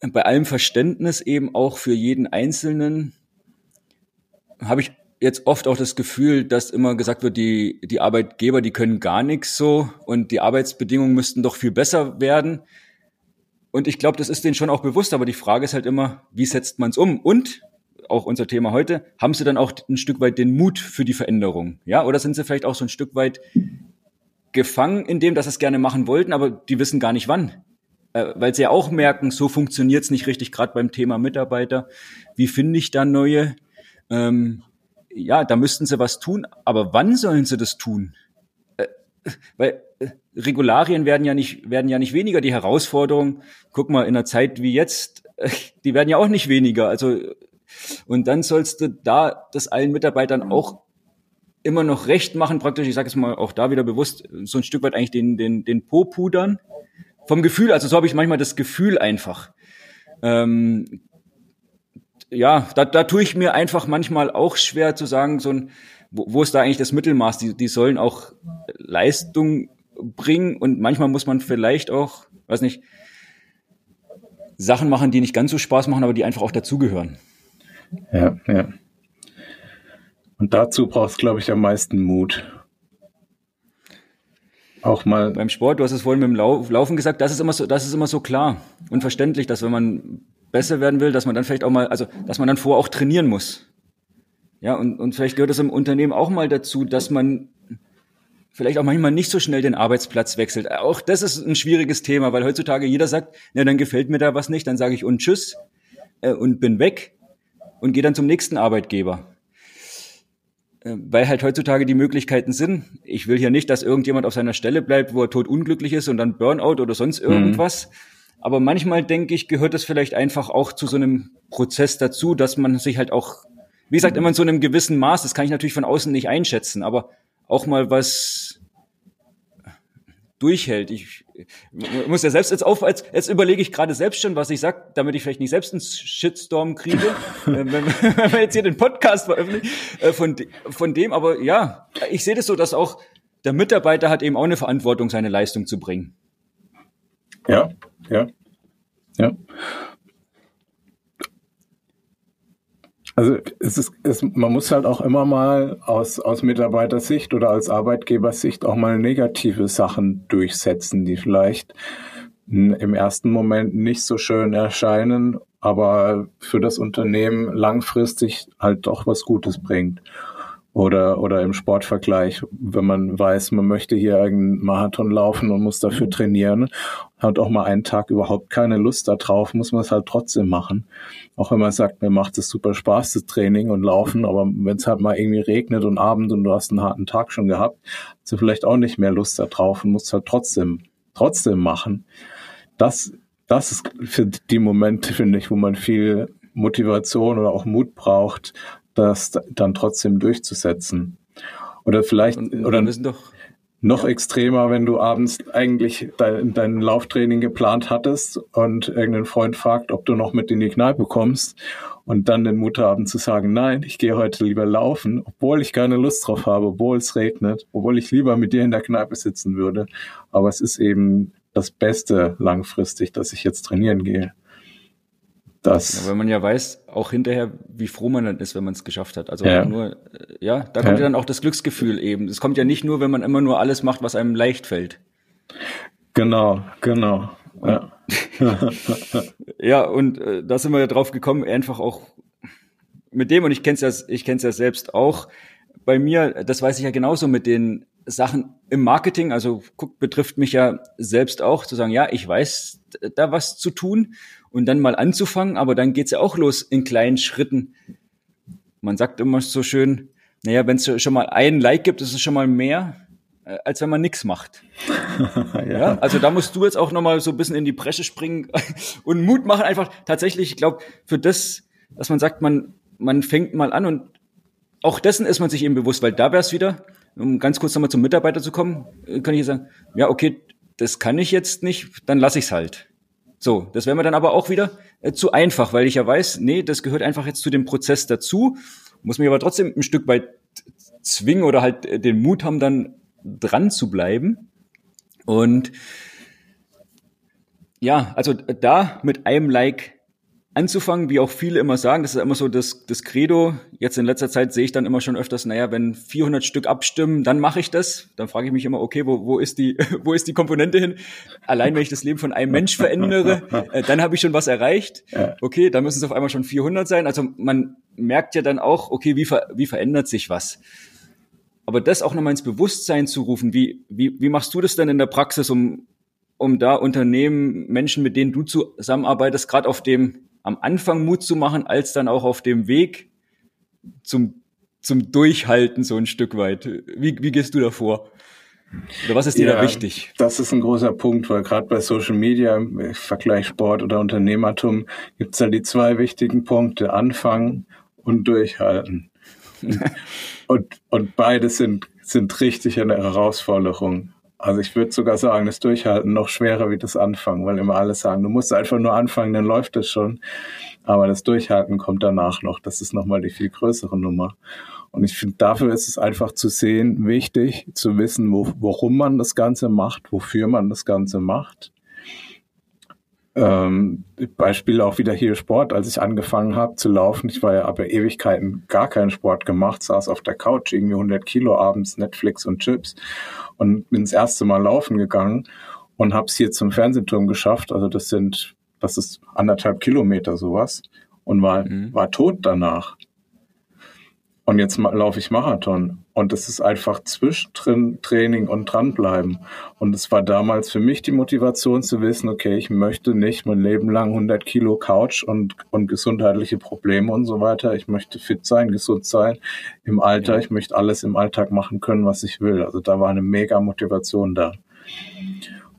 Bei allem Verständnis eben auch für jeden Einzelnen habe ich jetzt oft auch das Gefühl, dass immer gesagt wird, die, die Arbeitgeber, die können gar nichts so und die Arbeitsbedingungen müssten doch viel besser werden. Und ich glaube, das ist denen schon auch bewusst, aber die Frage ist halt immer, wie setzt man es um? Und auch unser Thema heute, haben sie dann auch ein Stück weit den Mut für die Veränderung? Ja, oder sind sie vielleicht auch so ein Stück weit gefangen in dem, dass sie es gerne machen wollten, aber die wissen gar nicht wann? Äh, weil sie ja auch merken, so funktioniert es nicht richtig, gerade beim Thema Mitarbeiter. Wie finde ich da neue? Ähm, ja, da müssten sie was tun, aber wann sollen sie das tun? Äh, weil äh, Regularien werden ja nicht, werden ja nicht weniger. Die Herausforderungen, guck mal, in einer Zeit wie jetzt, äh, die werden ja auch nicht weniger. Also und dann sollst du da das allen Mitarbeitern auch immer noch recht machen, praktisch, ich sage es mal auch da wieder bewusst, so ein Stück weit eigentlich den, den, den Po pudern. Vom Gefühl, also so habe ich manchmal das Gefühl einfach. Ähm, ja, da, da tue ich mir einfach manchmal auch schwer zu sagen, so ein, wo, wo ist da eigentlich das Mittelmaß? Die, die sollen auch Leistung bringen und manchmal muss man vielleicht auch, weiß nicht, Sachen machen, die nicht ganz so Spaß machen, aber die einfach auch dazugehören. Ja, ja. Und dazu brauchst du, glaube ich, am meisten Mut. Auch mal. Beim Sport, du hast es vorhin mit dem Laufen gesagt, das ist immer so, das ist immer so klar und verständlich, dass wenn man besser werden will, dass man dann vielleicht auch mal, also, dass man dann vorher auch trainieren muss. Ja, und, und vielleicht gehört es im Unternehmen auch mal dazu, dass man vielleicht auch manchmal nicht so schnell den Arbeitsplatz wechselt. Auch das ist ein schwieriges Thema, weil heutzutage jeder sagt, na, dann gefällt mir da was nicht, dann sage ich und tschüss äh, und bin weg und gehe dann zum nächsten Arbeitgeber. Äh, weil halt heutzutage die Möglichkeiten sind. Ich will hier nicht, dass irgendjemand auf seiner Stelle bleibt, wo er tot unglücklich ist und dann Burnout oder sonst mhm. irgendwas. Mhm. Aber manchmal denke ich, gehört das vielleicht einfach auch zu so einem Prozess dazu, dass man sich halt auch, wie gesagt, immer in so einem gewissen Maß, das kann ich natürlich von außen nicht einschätzen, aber auch mal was durchhält. Ich, muss ja selbst jetzt auf, jetzt, jetzt überlege ich gerade selbst schon, was ich sag, damit ich vielleicht nicht selbst einen Shitstorm kriege, (laughs) wenn, wenn, (laughs) wenn wir jetzt hier den Podcast veröffentlichen, äh, von, von dem, aber ja, ich sehe das so, dass auch der Mitarbeiter hat eben auch eine Verantwortung, seine Leistung zu bringen. Ja, ja, ja. Also es ist, es, man muss halt auch immer mal aus, aus Mitarbeitersicht oder als Arbeitgebersicht auch mal negative Sachen durchsetzen, die vielleicht im ersten Moment nicht so schön erscheinen, aber für das Unternehmen langfristig halt doch was Gutes bringt. Oder, oder im Sportvergleich, wenn man weiß, man möchte hier irgendeinen Marathon laufen und muss dafür trainieren, hat auch mal einen Tag überhaupt keine Lust darauf, muss man es halt trotzdem machen. Auch wenn man sagt, mir macht es super Spaß, das Training und Laufen, aber wenn es halt mal irgendwie regnet und Abend und du hast einen harten Tag schon gehabt, hast du vielleicht auch nicht mehr Lust darauf und musst halt trotzdem, trotzdem machen. Das, das ist für die Momente, finde ich, wo man viel Motivation oder auch Mut braucht, das dann trotzdem durchzusetzen. Oder vielleicht, und, oder doch, noch extremer, wenn du abends eigentlich dein, dein Lauftraining geplant hattest und irgendein Freund fragt, ob du noch mit in die Kneipe kommst und dann den Mut haben zu sagen, nein, ich gehe heute lieber laufen, obwohl ich keine Lust drauf habe, obwohl es regnet, obwohl ich lieber mit dir in der Kneipe sitzen würde. Aber es ist eben das Beste langfristig, dass ich jetzt trainieren gehe. Das ja, weil man ja weiß, auch hinterher, wie froh man dann ist, wenn man es geschafft hat. Also ja. nur, äh, ja, da kommt ja. ja dann auch das Glücksgefühl eben. Es kommt ja nicht nur, wenn man immer nur alles macht, was einem leicht fällt. Genau, genau. Ja, (laughs) ja und äh, da sind wir ja drauf gekommen, einfach auch mit dem, und ich kenne es ja, ich kenn's ja selbst auch, bei mir, das weiß ich ja genauso mit den Sachen im Marketing, also guck, betrifft mich ja selbst auch, zu sagen, ja, ich weiß da was zu tun und dann mal anzufangen, aber dann geht's ja auch los in kleinen Schritten. Man sagt immer so schön, naja, wenn es schon mal ein Like gibt, ist es schon mal mehr, äh, als wenn man nichts macht. (laughs) ja. ja. Also da musst du jetzt auch nochmal so ein bisschen in die Bresche springen (laughs) und Mut machen. Einfach tatsächlich, ich glaube, für das, dass man sagt, man, man fängt mal an und auch dessen ist man sich eben bewusst, weil da wäre es wieder, um ganz kurz nochmal zum Mitarbeiter zu kommen, äh, kann ich sagen, ja, okay, das kann ich jetzt nicht, dann lasse ich es halt. So, das wäre mir dann aber auch wieder äh, zu einfach, weil ich ja weiß, nee, das gehört einfach jetzt zu dem Prozess dazu, muss mich aber trotzdem ein Stück weit zwingen oder halt äh, den Mut haben, dann dran zu bleiben. Und ja, also da mit einem Like anzufangen, wie auch viele immer sagen, das ist immer so das, das Credo. Jetzt in letzter Zeit sehe ich dann immer schon öfters, naja, wenn 400 Stück abstimmen, dann mache ich das. Dann frage ich mich immer, okay, wo, wo, ist die, (laughs) wo ist die Komponente hin? Allein wenn ich das Leben von einem Mensch verändere, (laughs) äh, dann habe ich schon was erreicht. Okay, dann müssen es auf einmal schon 400 sein. Also man merkt ja dann auch, okay, wie, ver, wie verändert sich was? Aber das auch nochmal ins Bewusstsein zu rufen, wie, wie, wie machst du das denn in der Praxis, um, um da Unternehmen, Menschen, mit denen du zusammenarbeitest, gerade auf dem am Anfang Mut zu machen, als dann auch auf dem Weg zum, zum Durchhalten so ein Stück weit. Wie, wie gehst du da vor? Oder was ist dir ja, da wichtig? Das ist ein großer Punkt, weil gerade bei Social Media, im Vergleich Sport oder Unternehmertum, gibt es ja die zwei wichtigen Punkte, Anfangen und Durchhalten. (laughs) und, und beides sind, sind richtig eine Herausforderung. Also ich würde sogar sagen, das Durchhalten noch schwerer wie das Anfangen, weil immer alle sagen, du musst einfach nur anfangen, dann läuft es schon. Aber das Durchhalten kommt danach noch. Das ist nochmal die viel größere Nummer. Und ich finde, dafür ist es einfach zu sehen, wichtig zu wissen, wo, warum man das Ganze macht, wofür man das Ganze macht. Ähm, Beispiel auch wieder hier Sport, als ich angefangen habe zu laufen. Ich war ja aber Ewigkeiten gar keinen Sport gemacht, saß auf der Couch, irgendwie 100 Kilo abends, Netflix und Chips und bin das erste Mal laufen gegangen und habe es hier zum Fernsehturm geschafft. Also das sind, das ist anderthalb Kilometer sowas und war, mhm. war tot danach. Und jetzt laufe ich Marathon. Und es ist einfach zwischendrin Training und dranbleiben. Und es war damals für mich die Motivation zu wissen, okay, ich möchte nicht mein Leben lang 100 Kilo Couch und, und gesundheitliche Probleme und so weiter. Ich möchte fit sein, gesund sein im Alter. Ich möchte alles im Alltag machen können, was ich will. Also da war eine mega Motivation da.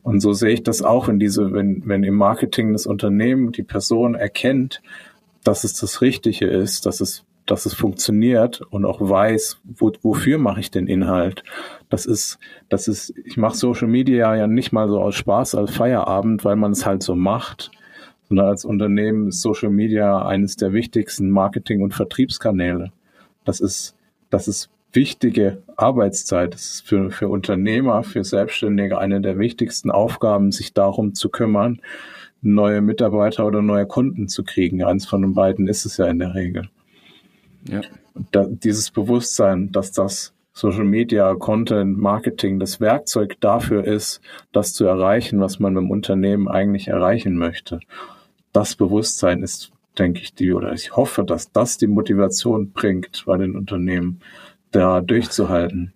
Und so sehe ich das auch, wenn diese, wenn, wenn im Marketing das Unternehmen die Person erkennt, dass es das Richtige ist, dass es dass es funktioniert und auch weiß, wo, wofür mache ich den Inhalt. Das ist, das ist, ich mache Social Media ja nicht mal so aus Spaß, als Feierabend, weil man es halt so macht, sondern als Unternehmen ist Social Media eines der wichtigsten Marketing- und Vertriebskanäle. Das ist, das ist wichtige Arbeitszeit. Das ist für, für Unternehmer, für Selbstständige eine der wichtigsten Aufgaben, sich darum zu kümmern, neue Mitarbeiter oder neue Kunden zu kriegen. Eins von den beiden ist es ja in der Regel. Ja. Da, dieses Bewusstsein, dass das Social Media, Content, Marketing das Werkzeug dafür ist, das zu erreichen, was man dem Unternehmen eigentlich erreichen möchte. Das Bewusstsein ist, denke ich, die, oder ich hoffe, dass das die Motivation bringt bei den Unternehmen, da durchzuhalten.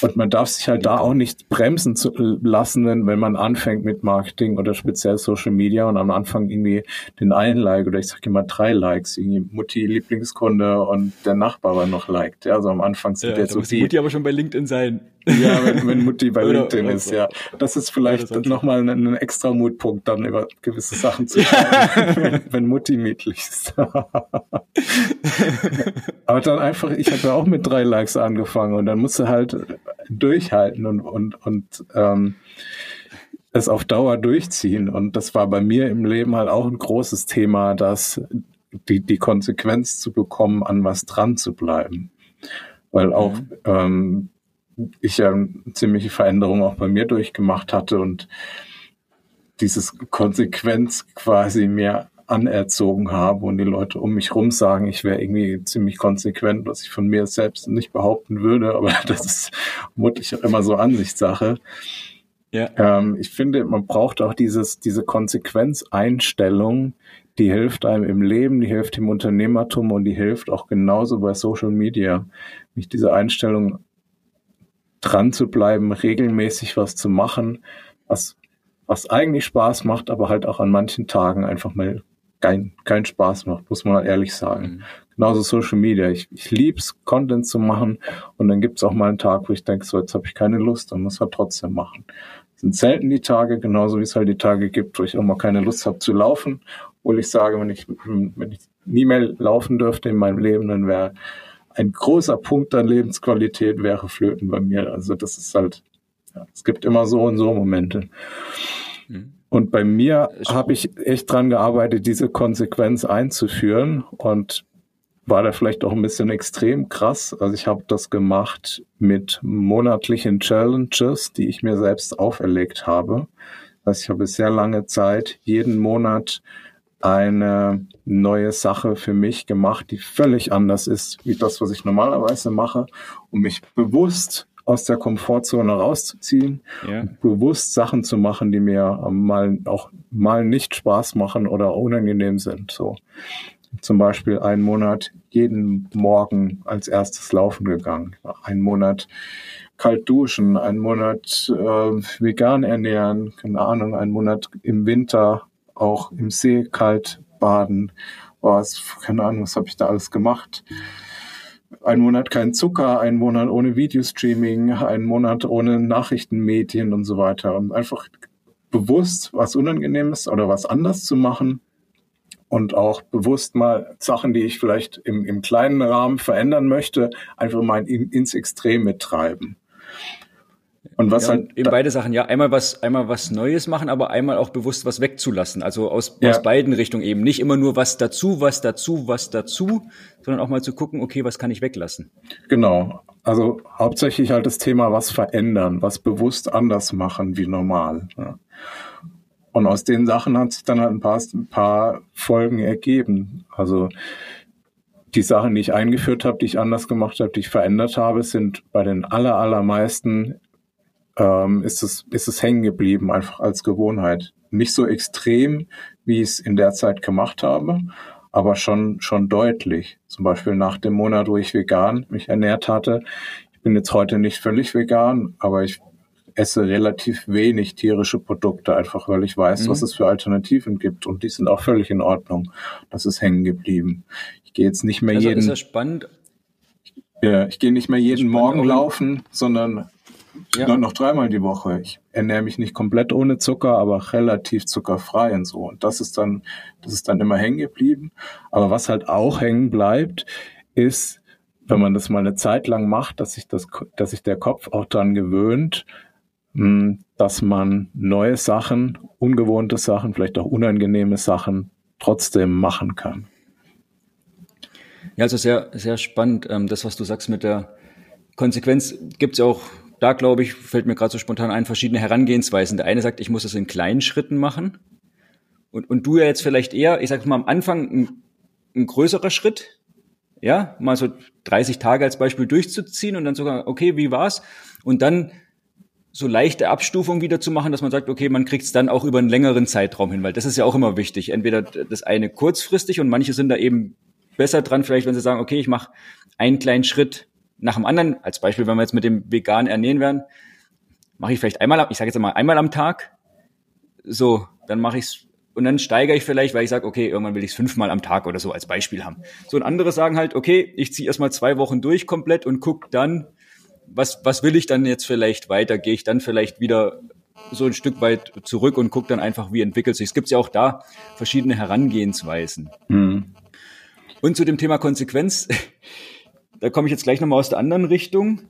Und man darf sich halt da auch nicht bremsen zu lassen, wenn man anfängt mit Marketing oder speziell Social Media und am Anfang irgendwie den einen Like oder ich sage immer drei Likes, irgendwie Mutti Lieblingskunde und der Nachbar war noch liked. Ja, also am Anfang sind ja, jetzt so die. Mutti aber schon bei LinkedIn sein. Ja, wenn, wenn Mutti bei oder, LinkedIn oder ist, so. ja. Das ist vielleicht nochmal ein, ein, extra Mutpunkt, dann über gewisse Sachen zu schreiben, wenn, wenn Mutti ist. (laughs) aber dann einfach, ich habe ja auch mit drei Likes angefangen und dann musst du halt durchhalten und, und, und ähm, es auf Dauer durchziehen. Und das war bei mir im Leben halt auch ein großes Thema, dass die, die Konsequenz zu bekommen, an was dran zu bleiben. Weil auch mhm. ähm, ich ja eine ziemliche Veränderung auch bei mir durchgemacht hatte und dieses Konsequenz quasi mir anerzogen habe und die Leute um mich rum sagen, ich wäre irgendwie ziemlich konsequent, was ich von mir selbst nicht behaupten würde, aber (laughs) das ist vermutlich auch immer so Ansichtssache. Ja. Ähm, ich finde, man braucht auch dieses, diese Konsequenzeinstellung, die hilft einem im Leben, die hilft im Unternehmertum und die hilft auch genauso bei Social Media. Mich diese Einstellung dran zu bleiben, regelmäßig was zu machen, was, was eigentlich Spaß macht, aber halt auch an manchen Tagen einfach mal kein, kein Spaß macht, muss man ehrlich sagen. Mhm. Genauso Social Media. Ich, ich lieb's, Content zu machen und dann gibt's auch mal einen Tag, wo ich denke, so jetzt habe ich keine Lust, dann muss man trotzdem machen. Es sind selten die Tage, genauso wie es halt die Tage gibt, wo ich auch mal keine Lust habe zu laufen. Obwohl ich sage, wenn ich, wenn ich nie mehr laufen dürfte in meinem Leben, dann wäre ein großer Punkt an Lebensqualität wäre Flöten bei mir. Also das ist halt, ja, es gibt immer so und so Momente. Mhm. Und bei mir habe ich echt dran gearbeitet, diese Konsequenz einzuführen und war da vielleicht auch ein bisschen extrem krass. Also ich habe das gemacht mit monatlichen Challenges, die ich mir selbst auferlegt habe. Das heißt, ich habe sehr lange Zeit jeden Monat eine neue Sache für mich gemacht, die völlig anders ist wie das, was ich normalerweise mache, um mich bewusst aus der Komfortzone rauszuziehen, ja. bewusst Sachen zu machen, die mir mal auch mal nicht Spaß machen oder unangenehm sind. So zum Beispiel einen Monat jeden Morgen als erstes laufen gegangen, einen Monat kalt duschen, einen Monat äh, vegan ernähren, keine Ahnung, einen Monat im Winter auch im See kalt baden. Was, keine Ahnung, was habe ich da alles gemacht? ein Monat kein Zucker, ein Monat ohne Videostreaming, ein Monat ohne Nachrichtenmedien und so weiter. Und einfach bewusst was Unangenehmes oder was anders zu machen und auch bewusst mal Sachen, die ich vielleicht im, im kleinen Rahmen verändern möchte, einfach mal in, ins Extrem mittreiben. Und was ja, halt eben beide Sachen, ja, einmal was, einmal was Neues machen, aber einmal auch bewusst was wegzulassen. Also aus, ja. aus beiden Richtungen eben. Nicht immer nur was dazu, was dazu, was dazu, sondern auch mal zu gucken, okay, was kann ich weglassen? Genau. Also hauptsächlich halt das Thema, was verändern, was bewusst anders machen wie normal. Ja. Und aus den Sachen hat sich dann halt ein paar, ein paar Folgen ergeben. Also die Sachen, die ich eingeführt habe, die ich anders gemacht habe, die ich verändert habe, sind bei den aller, allermeisten ähm, ist es, ist es hängen geblieben, einfach als Gewohnheit. Nicht so extrem, wie ich es in der Zeit gemacht habe, aber schon, schon deutlich. Zum Beispiel nach dem Monat, wo ich vegan mich ernährt hatte. Ich bin jetzt heute nicht völlig vegan, aber ich esse relativ wenig tierische Produkte, einfach weil ich weiß, mhm. was es für Alternativen gibt. Und die sind auch völlig in Ordnung. Das ist hängen geblieben. Ich gehe jetzt nicht mehr also jeden. Ist ja spannend. Ja, ich gehe nicht mehr jeden Morgen laufen, sondern ja. noch dreimal die Woche. Ich ernähre mich nicht komplett ohne Zucker, aber relativ zuckerfrei und so. Und das ist dann, das ist dann immer hängen geblieben. Aber was halt auch hängen bleibt, ist, wenn man das mal eine Zeit lang macht, dass sich das, dass sich der Kopf auch dran gewöhnt, hm, dass man neue Sachen, ungewohnte Sachen, vielleicht auch unangenehme Sachen trotzdem machen kann. Ja, also sehr, sehr spannend. Ähm, das, was du sagst mit der Konsequenz, gibt es ja auch da glaube ich, fällt mir gerade so spontan ein, verschiedene Herangehensweisen. Der eine sagt, ich muss es in kleinen Schritten machen. Und, und du ja jetzt vielleicht eher, ich sag mal am Anfang ein, ein größerer Schritt, ja, mal so 30 Tage als Beispiel durchzuziehen und dann sogar, okay, wie war's? Und dann so leichte Abstufung wieder zu machen, dass man sagt, okay, man kriegt es dann auch über einen längeren Zeitraum hin, weil das ist ja auch immer wichtig. Entweder das eine kurzfristig und manche sind da eben besser dran, vielleicht wenn sie sagen, okay, ich mache einen kleinen Schritt nach dem anderen. Als Beispiel, wenn wir jetzt mit dem vegan ernähren werden, mache ich vielleicht einmal, ich sage jetzt mal einmal am Tag. So, dann mache ich's und dann steigere ich vielleicht, weil ich sage, okay, irgendwann will ich es fünfmal am Tag oder so als Beispiel haben. So und andere sagen halt, okay, ich ziehe erstmal zwei Wochen durch komplett und guck dann, was, was will ich dann jetzt vielleicht weiter? Gehe ich dann vielleicht wieder so ein Stück weit zurück und gucke dann einfach, wie entwickelt sich. Es gibt ja auch da verschiedene Herangehensweisen. Mhm. Und zu dem Thema Konsequenz, da komme ich jetzt gleich nochmal aus der anderen Richtung,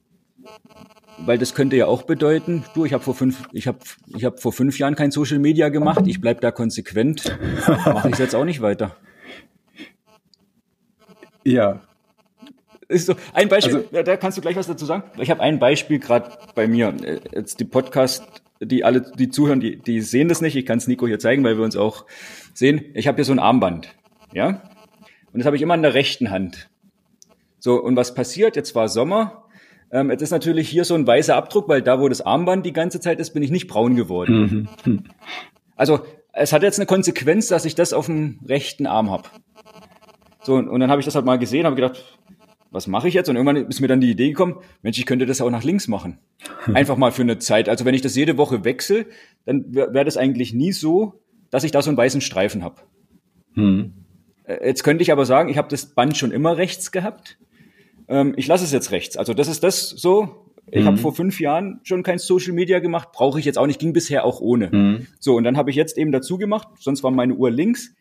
weil das könnte ja auch bedeuten, du, ich habe vor fünf, ich habe, ich habe vor fünf Jahren kein Social Media gemacht, ich bleib da konsequent, mache ich jetzt auch nicht weiter. (laughs) Ja, ist so ein Beispiel, also, da kannst du gleich was dazu sagen. Ich habe ein Beispiel gerade bei mir. Äh, jetzt die Podcast, die alle, die zuhören, die, die sehen das nicht. Ich kann es Nico hier zeigen, weil wir uns auch sehen. Ich habe hier so ein Armband, ja, und das habe ich immer in der rechten Hand. So und was passiert? Jetzt war Sommer. Ähm, jetzt ist natürlich hier so ein weißer Abdruck, weil da, wo das Armband die ganze Zeit ist, bin ich nicht braun geworden. Mhm. (laughs) Also es hat jetzt eine Konsequenz, dass ich das auf dem rechten Arm habe. So, und dann habe ich das halt mal gesehen, habe gedacht, was mache ich jetzt? Und irgendwann ist mir dann die Idee gekommen, Mensch, ich könnte das auch nach links machen. (laughs) Einfach mal für eine Zeit. Also wenn ich das jede Woche wechsle, dann wäre wär das eigentlich nie so, dass ich da so einen weißen Streifen habe. Hm. Äh, jetzt könnte ich aber sagen, ich habe das Band schon immer rechts gehabt. Ähm, ich lasse es jetzt rechts. Also das ist das so. Ich mhm. habe vor fünf Jahren schon kein Social Media gemacht, brauche ich jetzt auch nicht, ging bisher auch ohne. Mhm. So, und dann habe ich jetzt eben dazu gemacht, sonst war meine Uhr links,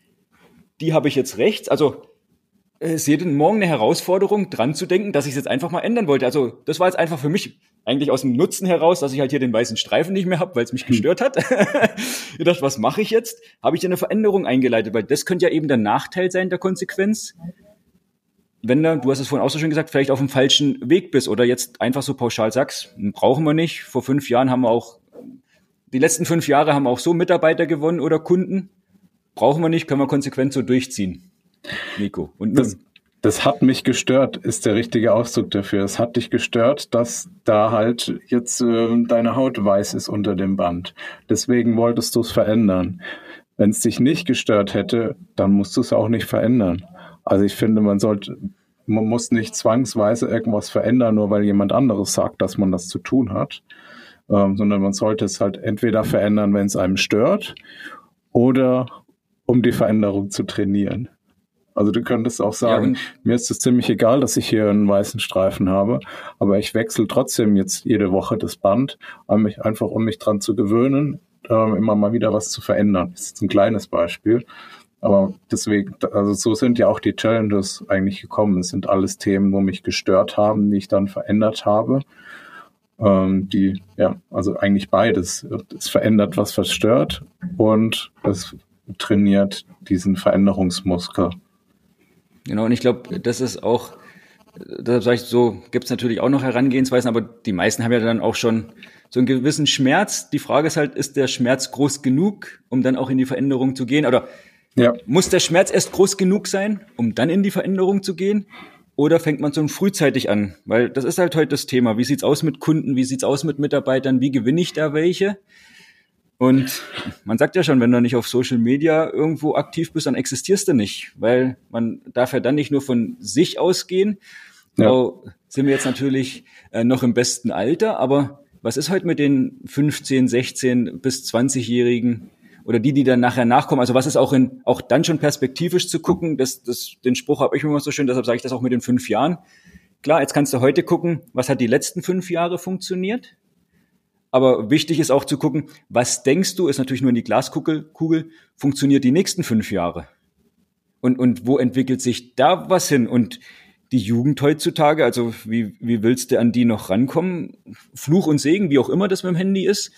die habe ich jetzt rechts. Also äh, sehe denn morgen eine Herausforderung, dran zu denken, dass ich es jetzt einfach mal ändern wollte. Also das war jetzt einfach für mich eigentlich aus dem Nutzen heraus, dass ich halt hier den weißen Streifen nicht mehr habe, weil es mich hm. gestört hat. (laughs) ich dachte, was mache ich jetzt? Habe ich eine Veränderung eingeleitet, weil das könnte ja eben der Nachteil sein der Konsequenz. Wenn du, du hast es vorhin auch so schön gesagt, vielleicht auf dem falschen Weg bist oder jetzt einfach so pauschal sagst, brauchen wir nicht. Vor fünf Jahren haben wir auch, die letzten fünf Jahre haben auch so Mitarbeiter gewonnen oder Kunden. Brauchen wir nicht, können wir konsequent so durchziehen. Nico. Und das, das hat mich gestört, ist der richtige Ausdruck dafür. Es hat dich gestört, dass da halt jetzt äh, deine Haut weiß ist unter dem Band. Deswegen wolltest du es verändern. Wenn es dich nicht gestört hätte, dann musst du es auch nicht verändern. Also ich finde, man sollte, man muss nicht zwangsweise irgendwas verändern, nur weil jemand anderes sagt, dass man das zu tun hat, ähm, sondern man sollte es halt entweder verändern, wenn es einem stört, oder um die Veränderung zu trainieren. Also du könntest auch sagen, ja, mir ist es ziemlich egal, dass ich hier einen weißen Streifen habe, aber ich wechsle trotzdem jetzt jede Woche das Band, um mich, einfach um mich dran zu gewöhnen, äh, immer mal wieder was zu verändern. Das ist ein kleines Beispiel. Aber deswegen, also so sind ja auch die Challenges eigentlich gekommen. Es sind alles Themen, wo mich gestört haben, die ich dann verändert habe. Ähm, die, ja, also eigentlich beides. Es verändert, was verstört und es trainiert diesen Veränderungsmuskel. Genau, und ich glaube, das ist auch, deshalb sage ich so, gibt es natürlich auch noch Herangehensweisen, aber die meisten haben ja dann auch schon so einen gewissen Schmerz. Die Frage ist halt, ist der Schmerz groß genug, um dann auch in die Veränderung zu gehen? Oder ja. muss der Schmerz erst groß genug sein, um dann in die Veränderung zu gehen? Oder fängt man so frühzeitig an? Weil das ist halt heute das Thema. Wie sieht's aus mit Kunden? Wie sieht's aus mit Mitarbeitern? Wie gewinne ich da welche? Und man sagt ja schon, wenn du nicht auf Social Media irgendwo aktiv bist, dann existierst du nicht, weil man darf ja dann nicht nur von sich ausgehen. Ja. Oh, sind wir jetzt natürlich äh, noch im besten Alter, aber was ist heute mit den 15, 16 bis 20-Jährigen oder die, die dann nachher nachkommen? Also was ist auch in, auch dann schon perspektivisch zu gucken? Das, das, den Spruch habe ich immer so schön, deshalb sage ich das auch mit den fünf Jahren. Klar, jetzt kannst du heute gucken, was hat die letzten fünf Jahre funktioniert? Aber wichtig ist auch zu gucken, was denkst du, ist natürlich nur in die Glaskugel, Kugel, funktioniert die nächsten fünf Jahre? Und, und wo entwickelt sich da was hin? Und die Jugend heutzutage, also wie, wie willst du an die noch rankommen? Fluch und Segen, wie auch immer das mit dem Handy ist.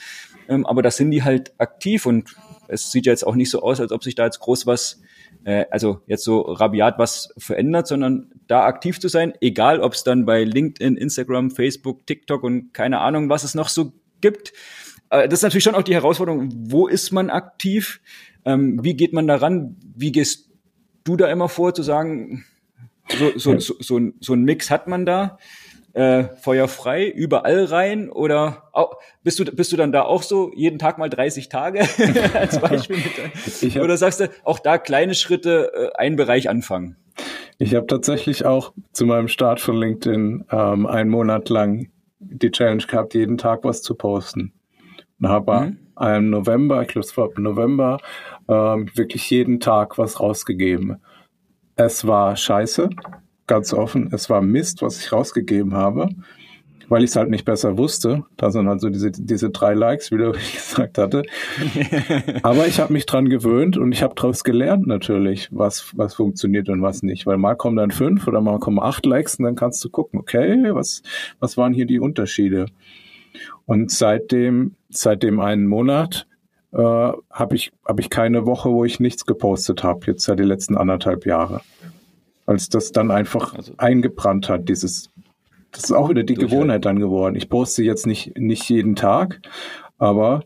Ähm, aber da sind die halt aktiv und es sieht ja jetzt auch nicht so aus, als ob sich da jetzt groß was, äh, also jetzt so rabiat was verändert, sondern da aktiv zu sein, egal ob es dann bei LinkedIn, Instagram, Facebook, TikTok und keine Ahnung, was es noch so gibt. Äh, das ist natürlich schon auch die Herausforderung, wo ist man aktiv? Ähm, wie geht man daran? Wie gehst du da immer vor, zu sagen, so, so, so, so, so ein Mix hat man da? Äh, feuerfrei, überall rein? Oder auch, bist, du, bist du dann da auch so jeden Tag mal 30 Tage (laughs) als (laughs) Beispiel? Mit, oder sagst du, auch da kleine Schritte, äh, einen Bereich anfangen? Ich habe tatsächlich auch zu meinem Start von LinkedIn ähm, einen Monat lang die Challenge gehabt, jeden Tag was zu posten. Und habe mhm. im November, ich glaube es war im November, ähm, wirklich jeden Tag was rausgegeben. Es war scheiße, ganz offen. Es war Mist, was ich rausgegeben habe weil ich es halt nicht besser wusste. Da sind also diese, diese drei Likes, wie du (laughs) gesagt hatte. (laughs) Aber ich habe mich dran gewöhnt und ich habe daraus gelernt natürlich, was, was funktioniert und was nicht. Weil mal kommen dann fünf oder mal kommen acht Likes und dann kannst du gucken, okay, was, was waren hier die Unterschiede? Und seitdem, seit dem einen Monat äh, habe ich, hab ich keine Woche, wo ich nichts gepostet habe, jetzt seit die letzten anderthalb Jahre. Als das dann einfach also, eingebrannt hat, dieses das ist auch wieder die Gewohnheit dann geworden. Ich poste jetzt nicht, nicht jeden Tag, aber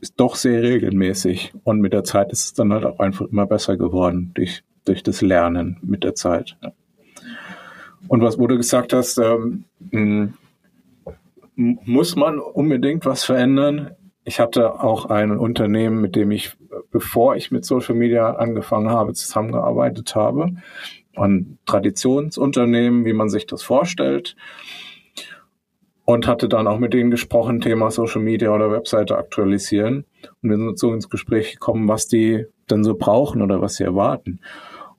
ist doch sehr regelmäßig. Und mit der Zeit ist es dann halt auch einfach immer besser geworden durch, durch das Lernen mit der Zeit. Und was, wo du gesagt hast, ähm, muss man unbedingt was verändern? Ich hatte auch ein Unternehmen, mit dem ich, bevor ich mit Social Media angefangen habe, zusammengearbeitet habe ein Traditionsunternehmen, wie man sich das vorstellt. Und hatte dann auch mit denen gesprochen, Thema Social Media oder Webseite aktualisieren. Und wir sind so ins Gespräch gekommen, was die denn so brauchen oder was sie erwarten.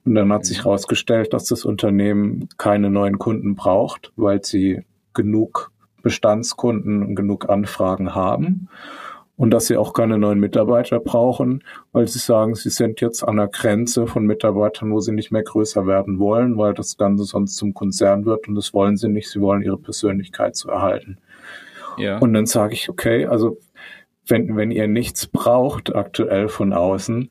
Und dann hat sich herausgestellt, dass das Unternehmen keine neuen Kunden braucht, weil sie genug Bestandskunden und genug Anfragen haben und dass sie auch keine neuen Mitarbeiter brauchen, weil sie sagen, sie sind jetzt an der Grenze von Mitarbeitern, wo sie nicht mehr größer werden wollen, weil das Ganze sonst zum Konzern wird und das wollen sie nicht. Sie wollen ihre Persönlichkeit zu erhalten. Ja. Und dann sage ich, okay, also wenn, wenn ihr nichts braucht aktuell von außen,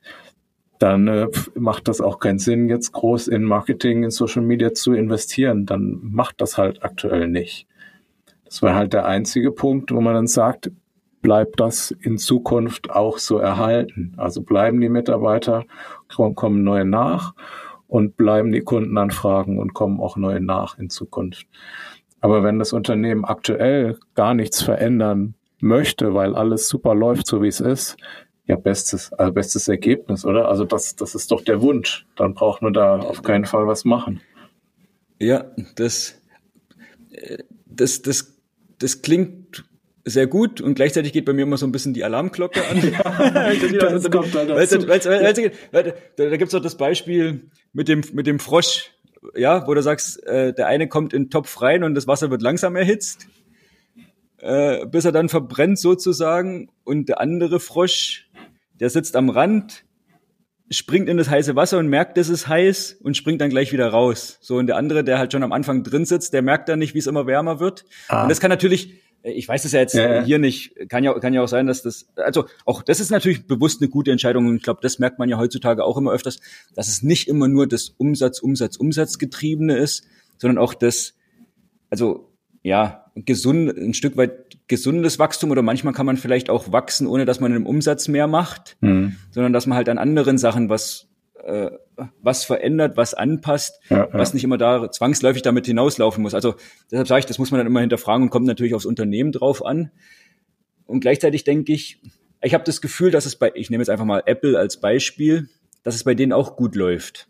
dann äh, macht das auch keinen Sinn, jetzt groß in Marketing, in Social Media zu investieren. Dann macht das halt aktuell nicht. Das war halt der einzige Punkt, wo man dann sagt, bleibt das in Zukunft auch so erhalten. Also bleiben die Mitarbeiter, kommen neue nach und bleiben die Kundenanfragen und kommen auch neue nach in Zukunft. Aber wenn das Unternehmen aktuell gar nichts verändern möchte, weil alles super läuft, so wie es ist, ja, bestes, also bestes Ergebnis, oder? Also das, das ist doch der Wunsch. Dann braucht man da auf keinen Fall was machen. Ja, das, äh, das, das, das klingt sehr gut und gleichzeitig geht bei mir immer so ein bisschen die Alarmglocke an. (laughs) (laughs) Da gibt's auch das Beispiel mit dem, mit dem Frosch, ja, wo du sagst, äh, der eine kommt in den Topf rein und das Wasser wird langsam erhitzt, äh, bis er dann verbrennt sozusagen und der andere Frosch, der sitzt am Rand, springt in das heiße Wasser und merkt, es ist heiß und springt dann gleich wieder raus. So, und der andere, der halt schon am Anfang drin sitzt, der merkt dann nicht, wie es immer wärmer wird. Ah. Und das kann natürlich, ich weiß es ja jetzt ja, ja. hier nicht, kann ja, kann ja auch sein, dass das, also auch das ist natürlich bewusst eine gute Entscheidung und ich glaube, das merkt man ja heutzutage auch immer öfters, dass es nicht immer nur das Umsatz, Umsatz, Umsatz getriebene ist, sondern auch das, also ja, gesund, ein Stück weit gesundes Wachstum oder manchmal kann man vielleicht auch wachsen, ohne dass man im Umsatz mehr macht, mhm. sondern dass man halt an anderen Sachen was äh, was verändert, was anpasst, ja, ja. was nicht immer da zwangsläufig damit hinauslaufen muss. Also deshalb sage ich, das muss man dann immer hinterfragen und kommt natürlich aufs Unternehmen drauf an. Und gleichzeitig denke ich, ich habe das Gefühl, dass es bei, ich nehme jetzt einfach mal Apple als Beispiel, dass es bei denen auch gut läuft.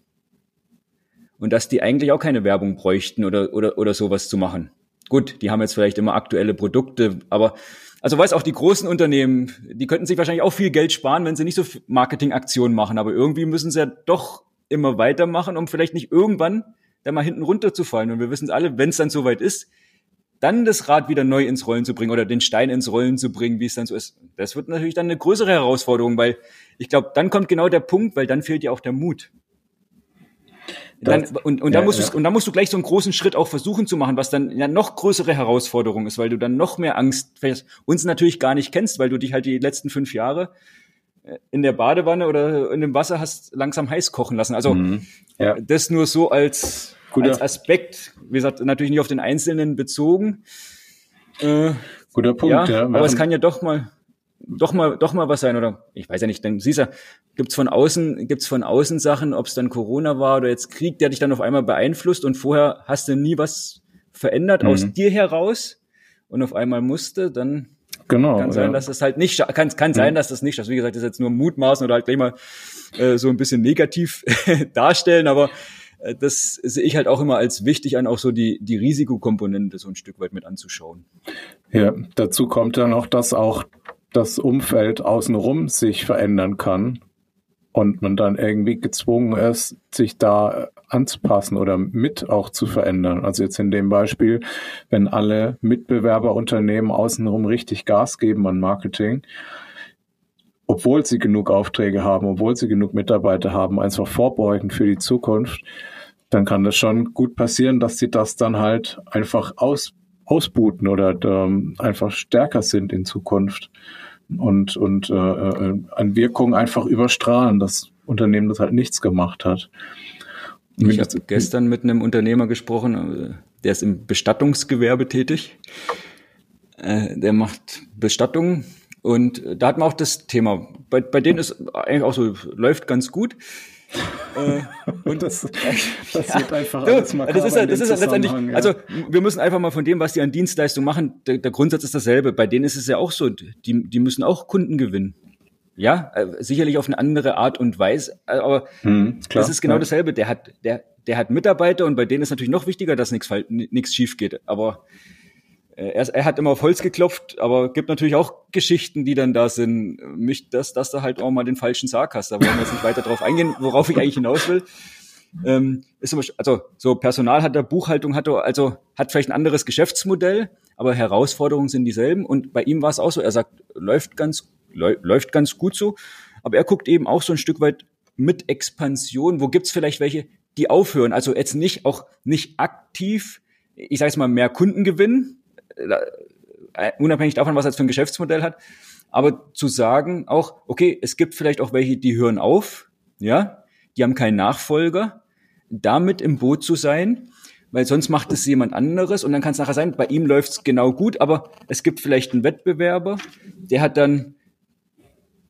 Und dass die eigentlich auch keine Werbung bräuchten oder, oder, oder sowas zu machen. Gut, die haben jetzt vielleicht immer aktuelle Produkte, aber also weiß auch die großen Unternehmen, die könnten sich wahrscheinlich auch viel Geld sparen, wenn sie nicht so Marketingaktionen machen, aber irgendwie müssen sie ja doch immer weitermachen, um vielleicht nicht irgendwann da mal hinten runterzufallen. Und wir wissen es alle, wenn es dann soweit ist, dann das Rad wieder neu ins Rollen zu bringen oder den Stein ins Rollen zu bringen, wie es dann so ist. Das wird natürlich dann eine größere Herausforderung, weil ich glaube, dann kommt genau der Punkt, weil dann fehlt ja auch der Mut. Dann, und, und, ja, dann musst ja. und dann musst du gleich so einen großen Schritt auch versuchen zu machen, was dann ja noch größere Herausforderung ist, weil du dann noch mehr Angst uns natürlich gar nicht kennst, weil du dich halt die letzten fünf Jahre äh, in der Badewanne oder in dem Wasser hast langsam heiß kochen lassen. Also mhm. ja. das nur so als, als Aspekt, wie gesagt, natürlich nicht auf den Einzelnen bezogen. Äh, Guter Punkt, ja. ja. Aber es kann ja doch mal doch mal, doch mal was sein oder ich weiß ja nicht, dann siehst du, gibt's von außen, gibt's von außen Sachen, ob es dann Corona war oder jetzt Krieg, der dich dann auf einmal beeinflusst und vorher hast du nie was verändert mhm. aus dir heraus und auf einmal musste, dann genau, kann sein, ja. dass es halt nicht, kann, kann sein, mhm. dass das nicht, das wie gesagt, das ist jetzt nur Mutmaßen oder halt gleich mal äh, so ein bisschen negativ (laughs) darstellen, aber äh, das sehe ich halt auch immer als wichtig an, auch so die, die Risikokomponente so ein Stück weit mit anzuschauen. Ja, dazu kommt ja noch, dass auch das Umfeld außenrum sich verändern kann und man dann irgendwie gezwungen ist, sich da anzupassen oder mit auch zu verändern. Also jetzt in dem Beispiel, wenn alle Mitbewerberunternehmen außenrum richtig Gas geben an Marketing, obwohl sie genug Aufträge haben, obwohl sie genug Mitarbeiter haben, einfach vorbeugen für die Zukunft, dann kann das schon gut passieren, dass sie das dann halt einfach aus, ausbuten oder ähm, einfach stärker sind in Zukunft und, und äh, äh, an Wirkung einfach überstrahlen, das Unternehmen das halt nichts gemacht hat. Ich habe gestern mit einem Unternehmer gesprochen, äh, der ist im Bestattungsgewerbe tätig. Äh, der macht Bestattungen und da hat man auch das Thema. Bei, bei denen ist eigentlich auch so, läuft ganz gut. Äh, und (laughs) das, das ja, wird einfach alles mal das ist, das ist letztendlich, ja. also wir müssen einfach mal von dem, was die an Dienstleistung machen, der, der Grundsatz ist dasselbe. Bei denen ist es ja auch so, die, die müssen auch Kunden gewinnen. Ja, äh, sicherlich auf eine andere Art und Weise, aber hm, klar, das ist genau ja. dasselbe. Der hat, der, der hat Mitarbeiter und bei denen ist natürlich noch wichtiger, dass nichts schief geht. Aber äh, er, er hat immer auf Holz geklopft, aber gibt natürlich auch Geschichten, die dann da sind. Mich, dass, dass du halt auch mal den falschen Sarg hast. Da wollen wir jetzt nicht weiter drauf eingehen, worauf ich eigentlich hinaus will. Ähm, ist also so Personal hat er, Buchhaltung hat er, also hat vielleicht ein anderes Geschäftsmodell, aber Herausforderungen sind dieselben. Und bei ihm war es auch so. Er sagt, läuft ganz, läuft ganz gut so, aber er guckt eben auch so ein Stück weit mit Expansion. Wo gibt's vielleicht welche, die aufhören? Also jetzt nicht auch nicht aktiv, ich sage jetzt mal mehr Kunden gewinnen, äh, unabhängig davon, was er jetzt für ein Geschäftsmodell hat, aber zu sagen auch, okay, es gibt vielleicht auch welche, die hören auf, ja, die haben keinen Nachfolger, damit im Boot zu sein, weil sonst macht es jemand anderes und dann kann es nachher sein, bei ihm läuft es genau gut, aber es gibt vielleicht einen Wettbewerber, der hat dann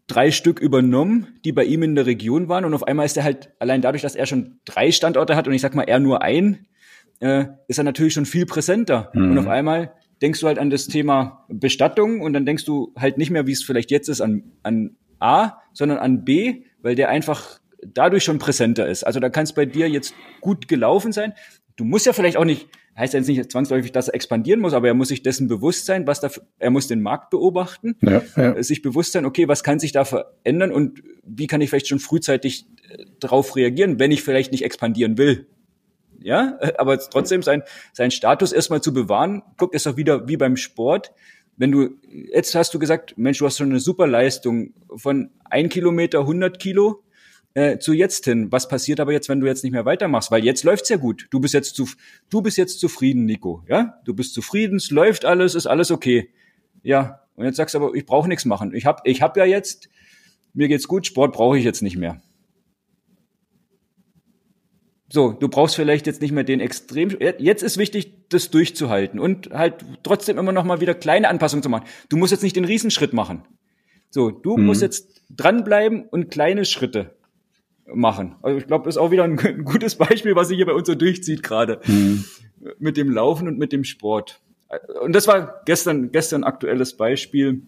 drei Stück übernommen, die bei ihm in der Region waren und auf einmal ist er halt allein dadurch, dass er schon drei Standorte hat und ich sag mal er nur ein, äh, ist er natürlich schon viel präsenter mhm. und auf einmal denkst du halt an das Thema Bestattung und dann denkst du halt nicht mehr, wie es vielleicht jetzt ist, an, an A, sondern an B, weil der einfach dadurch schon präsenter ist. Also da kann es bei dir jetzt gut gelaufen sein. Du musst ja vielleicht auch nicht, heißt ja jetzt nicht zwangsläufig, dass er expandieren muss, aber er muss sich dessen bewusst sein, was da, er muss den Markt beobachten, ja, ja. sich bewusst sein, okay, was kann sich da verändern und wie kann ich vielleicht schon frühzeitig äh, darauf reagieren, wenn ich vielleicht nicht expandieren will ja, (laughs) aber trotzdem sein, sein Status erstmal zu bewahren, guck, ist doch wieder wie beim Sport. Wenn du, jetzt hast du gesagt, Mensch, du hast schon eine super Leistung von ein Kilometer, 100 Kilo, äh, zu jetzt hin. Was passiert aber jetzt, wenn du jetzt nicht mehr weitermachst? Weil jetzt läuft's ja gut. Du bist jetzt zu, du bist jetzt zufrieden, Nico. Ja, du bist zufrieden, es läuft alles, ist alles okay. Ja, und jetzt sagst du aber, ich brauche nichts machen. Ich hab, ich hab ja jetzt, mir geht's gut, Sport brauche ich jetzt nicht mehr. So, du brauchst vielleicht jetzt nicht mehr den extrem. Jetzt ist wichtig, das durchzuhalten und halt trotzdem immer noch mal wieder kleine Anpassungen zu machen. Du musst jetzt nicht den Riesenschritt machen. So, du mhm. musst jetzt dranbleiben und kleine Schritte machen. Also ich glaube, das ist auch wieder ein, ein, (laughs) gutes Beispiel, was sich hier bei uns so durchzieht gerade mhm. mit dem Laufen und mit dem Sport. Und das war gestern gestern aktuelles Beispiel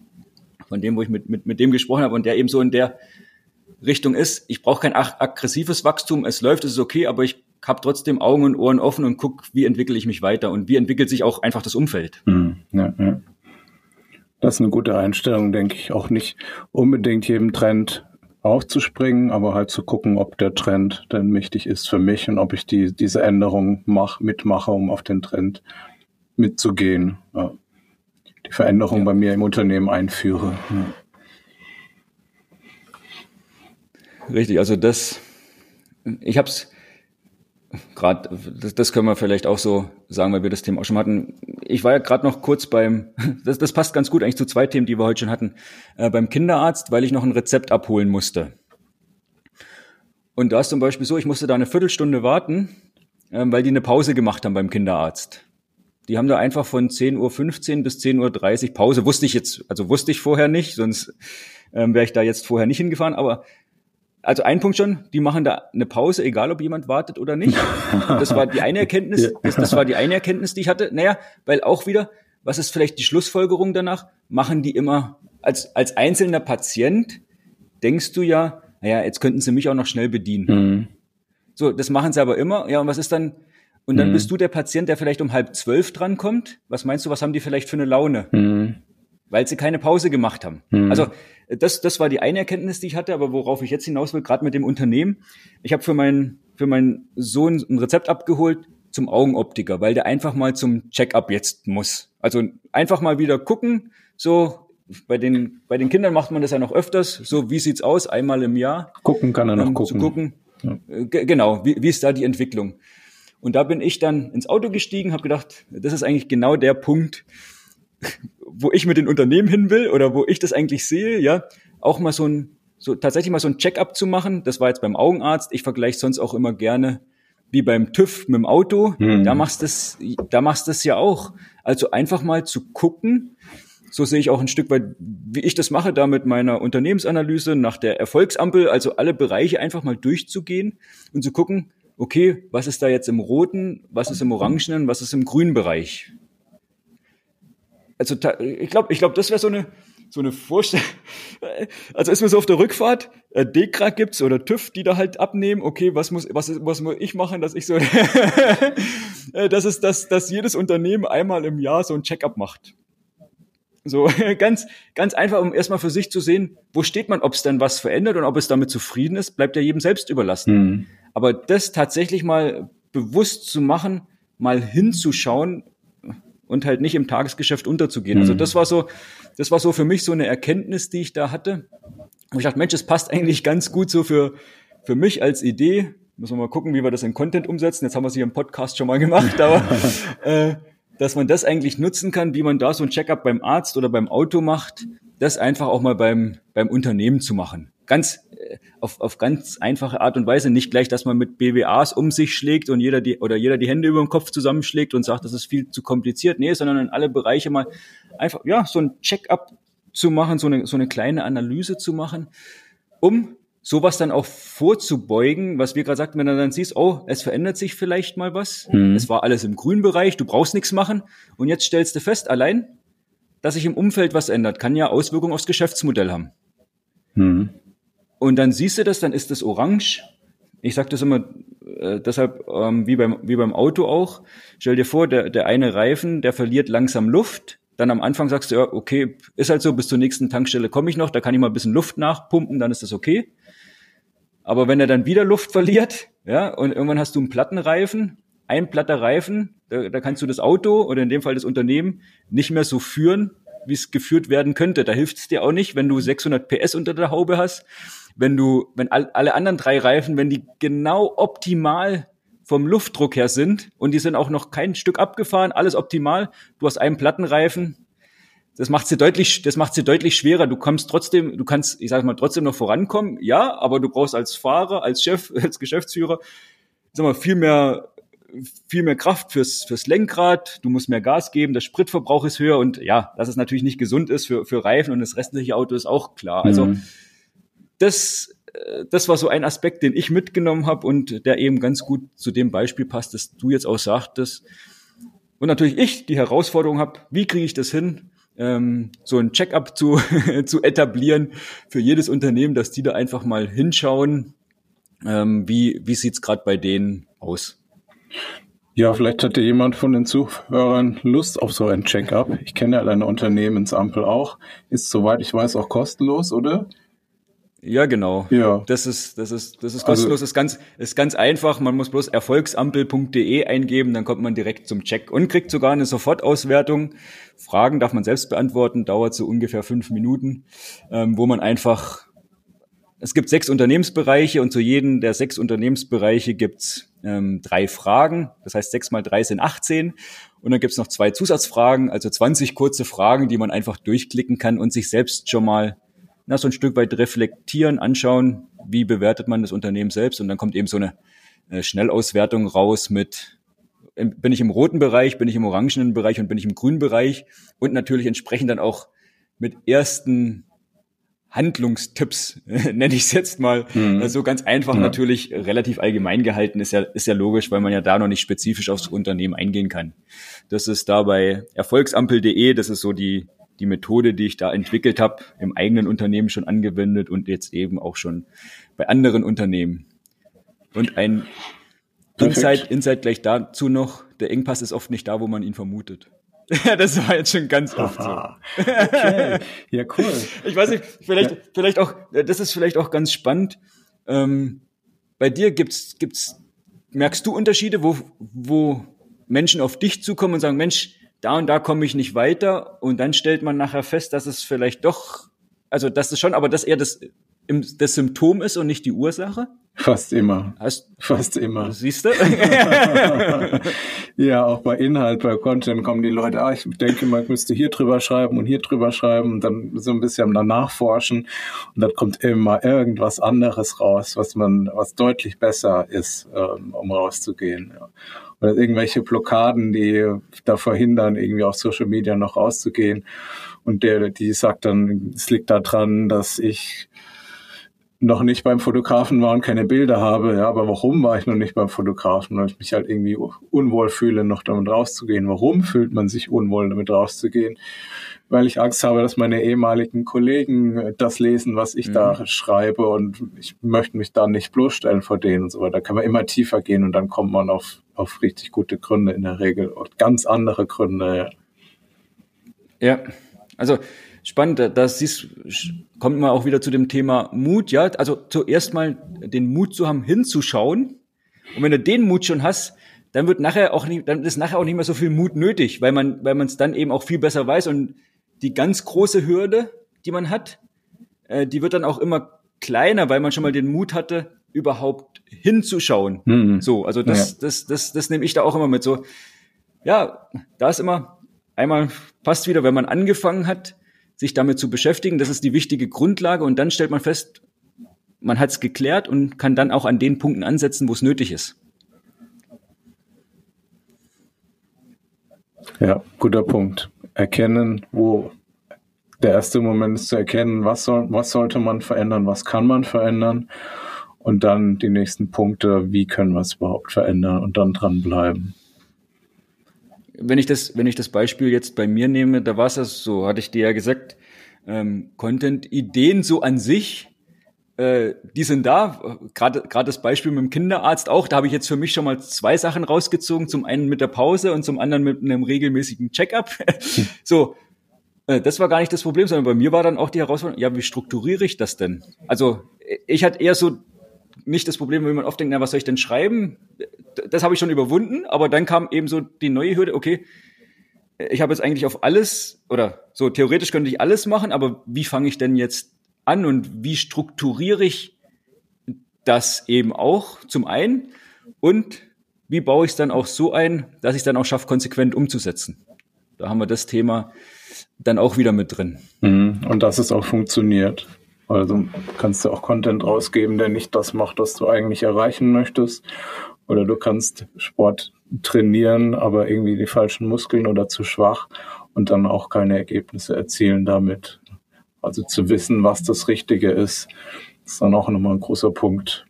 von dem, wo ich mit mit mit dem gesprochen habe und der eben so in der Richtung ist, ich brauche kein aggressives Wachstum, es läuft, es ist okay, aber ich habe trotzdem Augen und Ohren offen und guck, wie entwickle ich mich weiter und wie entwickelt sich auch einfach das Umfeld. Mhm, ja, ja. Das ist eine gute Einstellung, denke ich. Auch nicht unbedingt jedem Trend aufzuspringen, aber halt zu gucken, ob der Trend denn wichtig ist für mich und ob ich die, diese Änderung mach, mitmache, um auf den Trend mitzugehen. Ja. Die Veränderung ja. bei mir im Unternehmen einführe. Ja. Richtig, also das, ich habe es gerade, das, das können wir vielleicht auch so sagen, weil wir das Thema auch schon hatten. Ich war ja gerade noch kurz beim, (laughs) das, das passt ganz gut eigentlich zu zwei Themen, die wir heute schon hatten, äh, beim Kinderarzt, weil ich noch ein Rezept abholen musste. Und da ist zum Beispiel so, ich musste da eine Viertelstunde warten, äh, weil die eine Pause gemacht haben beim Kinderarzt. Die haben da einfach von 10.15 Uhr bis 10.30 Uhr Pause. Wusste ich jetzt, also wusste ich vorher nicht, sonst ähm, wäre ich da jetzt vorher nicht hingefahren, aber also ein Punkt schon, die machen da eine Pause, egal ob jemand wartet oder nicht. Das war die eine Erkenntnis, das, das war die eine Erkenntnis, die ich hatte. Naja, weil auch wieder, was ist vielleicht die Schlussfolgerung danach? Machen die immer, als, als einzelner Patient denkst du ja, naja, jetzt könnten sie mich auch noch schnell bedienen. Mhm. So, das machen sie aber immer. Ja, und was ist dann? Und dann mhm. bist du der Patient, der vielleicht um halb zwölf drankommt. Was meinst du, was haben die vielleicht für eine Laune? Mhm. Weil sie keine Pause gemacht haben. Mhm. Also das, das war die eine Erkenntnis, die ich hatte, aber worauf ich jetzt hinaus will, gerade mit dem Unternehmen. Ich habe für meinen für meinen Sohn ein Rezept abgeholt zum Augenoptiker, weil der einfach mal zum Check-up jetzt muss. Also einfach mal wieder gucken, so bei den, bei den Kindern macht man das ja noch öfters. So, wie sieht's aus? Einmal im Jahr. Gucken kann er noch ähm, gucken. Zu gucken. Ja. Äh, genau, wie, wie ist da die Entwicklung? Und da bin ich dann ins Auto gestiegen, habe gedacht, das ist eigentlich genau der Punkt, wo ich mit den Unternehmen hin will oder wo ich das eigentlich sehe, ja, auch mal so ein, so tatsächlich mal so ein Check-up zu machen. Das war jetzt beim Augenarzt. Ich vergleiche sonst auch immer gerne wie beim TÜV mit dem Auto. Hm. Da machst das, da machst das ja auch. Also einfach mal zu gucken, so sehe ich auch ein Stück weit, wie ich das mache, da mit meiner Unternehmensanalyse nach der Erfolgsampel, also alle Bereiche einfach mal durchzugehen und zu gucken, okay, was ist da jetzt im roten, was ist im orangenen, was ist im grünen Bereich? Also ich glaube, ich glaube, das wäre so eine so eine Vorstellung. (laughs) Also ist mir so auf der Rückfahrt, äh, Dekra gibt's oder TÜV, die da halt abnehmen. Okay, was muss was was muss ich machen, dass ich so, (laughs) äh, das ist, dass dass jedes Unternehmen einmal im Jahr so ein Checkup macht. So (laughs) ganz, ganz einfach, um erstmal für sich zu sehen, wo steht man, ob es dann was verändert und ob es damit zufrieden ist, bleibt ja jedem selbst überlassen. Mhm. Aber das tatsächlich mal bewusst zu machen, mal hinzuschauen und halt nicht im Tagesgeschäft unterzugehen. Also mhm. Also das war so, das war so für mich so eine Erkenntnis, die ich da hatte. Und ich dachte, Mensch, es passt (laughs) eigentlich ganz gut so für, für mich als Idee. Müssen wir mal gucken, wie wir das in Content umsetzen. Jetzt haben wir es hier im Podcast schon mal gemacht, aber (laughs) äh, dass man das eigentlich nutzen kann, wie man da so ein Checkup beim Arzt oder beim Auto macht, das einfach auch mal beim, beim Unternehmen zu machen. Ganz äh, auf, auf ganz einfache Art und Weise. Nicht gleich, dass man mit BWAs um sich schlägt und jeder die oder jeder die Hände über den Kopf zusammenschlägt und sagt, das ist viel zu kompliziert. Nee, sondern in alle Bereiche mal einfach, ja, so ein Check-up zu machen, so eine, so eine kleine Analyse zu machen, um sowas dann auch vorzubeugen, was wir gerade sagten, wenn du dann siehst, oh, es verändert sich vielleicht mal was, mhm. es war alles im grünen Bereich, du brauchst nichts machen und jetzt stellst du fest, allein, dass sich im Umfeld was ändert, kann ja Auswirkungen aufs Geschäftsmodell haben. Mhm. Und dann siehst du das, dann ist das orange. Ich sage das immer äh, deshalb ähm, wie, beim, wie beim Auto auch. Stell dir vor, der, der eine Reifen, der verliert langsam Luft, dann am Anfang sagst du, ja, okay, ist halt so, bis zur nächsten Tankstelle komme ich noch, da kann ich mal ein bisschen Luft nachpumpen, dann ist das okay. Aber wenn er dann wieder Luft verliert, ja, und irgendwann hast du einen Plattenreifen, ein platter Reifen, da, da kannst du das Auto oder in dem Fall das Unternehmen nicht mehr so führen, wie es geführt werden könnte. Da hilft es dir auch nicht, wenn du 600 PS unter der Haube hast, wenn du, wenn all, alle anderen drei Reifen, wenn die genau optimal vom Luftdruck her sind und die sind auch noch kein Stück abgefahren, alles optimal. Du hast einen Plattenreifen, das macht sie deutlich, das macht sie deutlich schwerer. Du kommst trotzdem, du kannst, ich sage mal, trotzdem noch vorankommen, ja, aber du brauchst als Fahrer, als Chef, (laughs) als Geschäftsführer, sag mal, viel mehr, viel mehr Kraft fürs, fürs Lenkrad. Du musst mehr Gas geben, der Spritverbrauch ist höher und ja, dass es natürlich nicht gesund ist für, für Reifen und das restliche Auto ist auch klar. Also mhm. Das, das war so ein Aspekt, den ich mitgenommen habe und der eben ganz gut zu dem Beispiel passt, das du jetzt auch sagtest. Und natürlich ich die Herausforderung habe, wie kriege ich das hin, ähm, so ein Check-up zu, (laughs) zu etablieren für jedes Unternehmen, dass die da einfach mal hinschauen, ähm, wie, wie sieht's gerade bei denen aus. Ja, vielleicht hatte jemand von den Zuhörern Lust auf so ein Check-up. Ich kenne ja deine Unternehmensampel auch. Ist soweit ich weiß auch kostenlos, oder? Ja, genau. Ja. Das ist, das ist, das ist also kostenlos. Also, ist ganz, ist ganz einfach. Man muss bloß erfolgsampel.de eingeben, dann kommt man direkt zum Check und kriegt sogar eine Sofortauswertung. Fragen darf man selbst beantworten, dauert so ungefähr fünf Minuten, ähm, wo man einfach, es gibt sechs Unternehmensbereiche und zu jedem der sechs Unternehmensbereiche gibt's ähm, drei Fragen. Das heißt, sechs mal drei sind 18. Und dann gibt's noch zwei Zusatzfragen, also 20 kurze Fragen, die man einfach durchklicken kann und sich selbst schon mal na, so ein Stück weit reflektieren, anschauen, wie bewertet man das Unternehmen selbst und dann kommt eben so eine äh, Schnellauswertung raus mit, bin ich im roten Bereich, bin ich im orangenen Bereich und bin ich im grünen Bereich und natürlich entsprechend dann auch mit ersten Handlungstipps, (laughs) nenne ich es jetzt mal. Mhm. Also ganz einfach ja. natürlich relativ allgemein gehalten, ist ja, ist ja logisch, weil man ja da noch nicht spezifisch aufs Unternehmen eingehen kann. Das ist da bei erfolgsampel.de, das ist so die, die Methode, die ich da entwickelt habe, im eigenen Unternehmen schon angewendet und jetzt eben auch schon bei anderen Unternehmen. Und ein Insight, Insight gleich dazu noch, der Engpass ist oft nicht da, wo man ihn vermutet. Ja, (laughs) das war jetzt schon ganz oft so. okay. Ja, cool. Ich weiß nicht, vielleicht, ja. vielleicht auch, das ist vielleicht auch ganz spannend. Ähm, bei dir gibt's, gibt's, merkst du Unterschiede, wo, wo Menschen auf dich zukommen und sagen, Mensch, da und da komme ich nicht weiter und dann stellt man nachher fest, dass es vielleicht doch, also das ist schon, aber dass eher das, das Symptom ist und nicht die Ursache? Fast immer. Hast, Fast immer. (laughs) Siehst du? ja, auch bei Inhalt, bei Content kommen die Leute, ah, ich denke, man müsste hier drüber schreiben und hier drüber schreiben und dann so ein bisschen danach forschen und dann kommt immer irgendwas anderes raus, was man, was deutlich besser ist, ähm, um rauszugehen. Ja. Oder irgendwelche Blockaden, die da verhindern, irgendwie auf Social Media noch rauszugehen. Und der, die sagt dann, es liegt daran, dass ich noch nicht beim Fotografen war und keine Bilder habe. Ja, aber warum war ich noch nicht beim Fotografen? Weil ich mich halt irgendwie unwohl fühle, noch damit rauszugehen. Warum fühlt man sich unwohl, damit rauszugehen? Weil ich Angst habe, dass meine ehemaligen Kollegen das lesen, was ich mhm. da schreibe und ich möchte mich da nicht bloßstellen vor denen und so weiter. Da kann man immer tiefer gehen und dann kommt man auf, auf richtig gute Gründe in der Regel und ganz andere Gründe. Ja, also spannend, das siehst, kommt man auch wieder zu dem Thema Mut, ja. Also zuerst mal den Mut zu haben, hinzuschauen. Und wenn du den Mut schon hast, dann wird nachher auch nicht, dann ist nachher auch nicht mehr so viel Mut nötig, weil man, weil man es dann eben auch viel besser weiß. Und die ganz große Hürde, die man hat, äh, die wird dann auch immer kleiner, weil man schon mal den Mut hatte, überhaupt hinzuschauen. Mhm. So, also das, ja. das, das, das nehme ich da auch immer mit. So, ja, da ist immer einmal passt wieder, wenn man angefangen hat, sich damit zu beschäftigen. Das ist die wichtige Grundlage und dann stellt man fest, man hat es geklärt und kann dann auch an den Punkten ansetzen, wo es nötig ist. Ja, guter Punkt. Erkennen, wo der erste Moment ist zu erkennen, was, soll, was sollte man verändern, was kann man verändern und dann die nächsten Punkte, wie können wir es überhaupt verändern und dann dranbleiben wenn ich das, wenn ich das Beispiel jetzt bei mir nehme, da war es ja so, hatte ich dir ja gesagt, ähm, Content-Ideen so an sich, äh, die sind da. Gerade gerade das Beispiel mit dem Kinderarzt auch, da habe ich jetzt für mich schon mal zwei Sachen rausgezogen. Zum einen mit der Pause und zum anderen mit einem regelmäßigen Check-up. (laughs) so, äh, das war gar nicht das Problem, sondern bei mir war dann auch die Herausforderung, ja, wie strukturiere ich das denn? Also ich hatte eher so nicht das Problem, wenn man oft denkt, na, was soll ich denn schreiben? Das habe ich schon überwunden, aber dann kam eben so die neue Hürde, okay, ich habe jetzt eigentlich auf alles, oder so theoretisch könnte ich alles machen, aber wie fange ich denn jetzt an und wie strukturiere ich das eben auch zum einen und wie baue ich es dann auch so ein, dass ich es dann auch schaffe, konsequent umzusetzen? Da haben wir das Thema dann auch wieder mit drin. Mhm. Und dass es auch funktioniert. Also kannst du auch Content rausgeben, der nicht das macht, was du eigentlich erreichen möchtest. Oder du kannst Sport trainieren, aber irgendwie die falschen Muskeln oder zu schwach und dann auch keine Ergebnisse erzielen damit. Also zu wissen, was das Richtige ist, ist dann auch nochmal ein großer Punkt.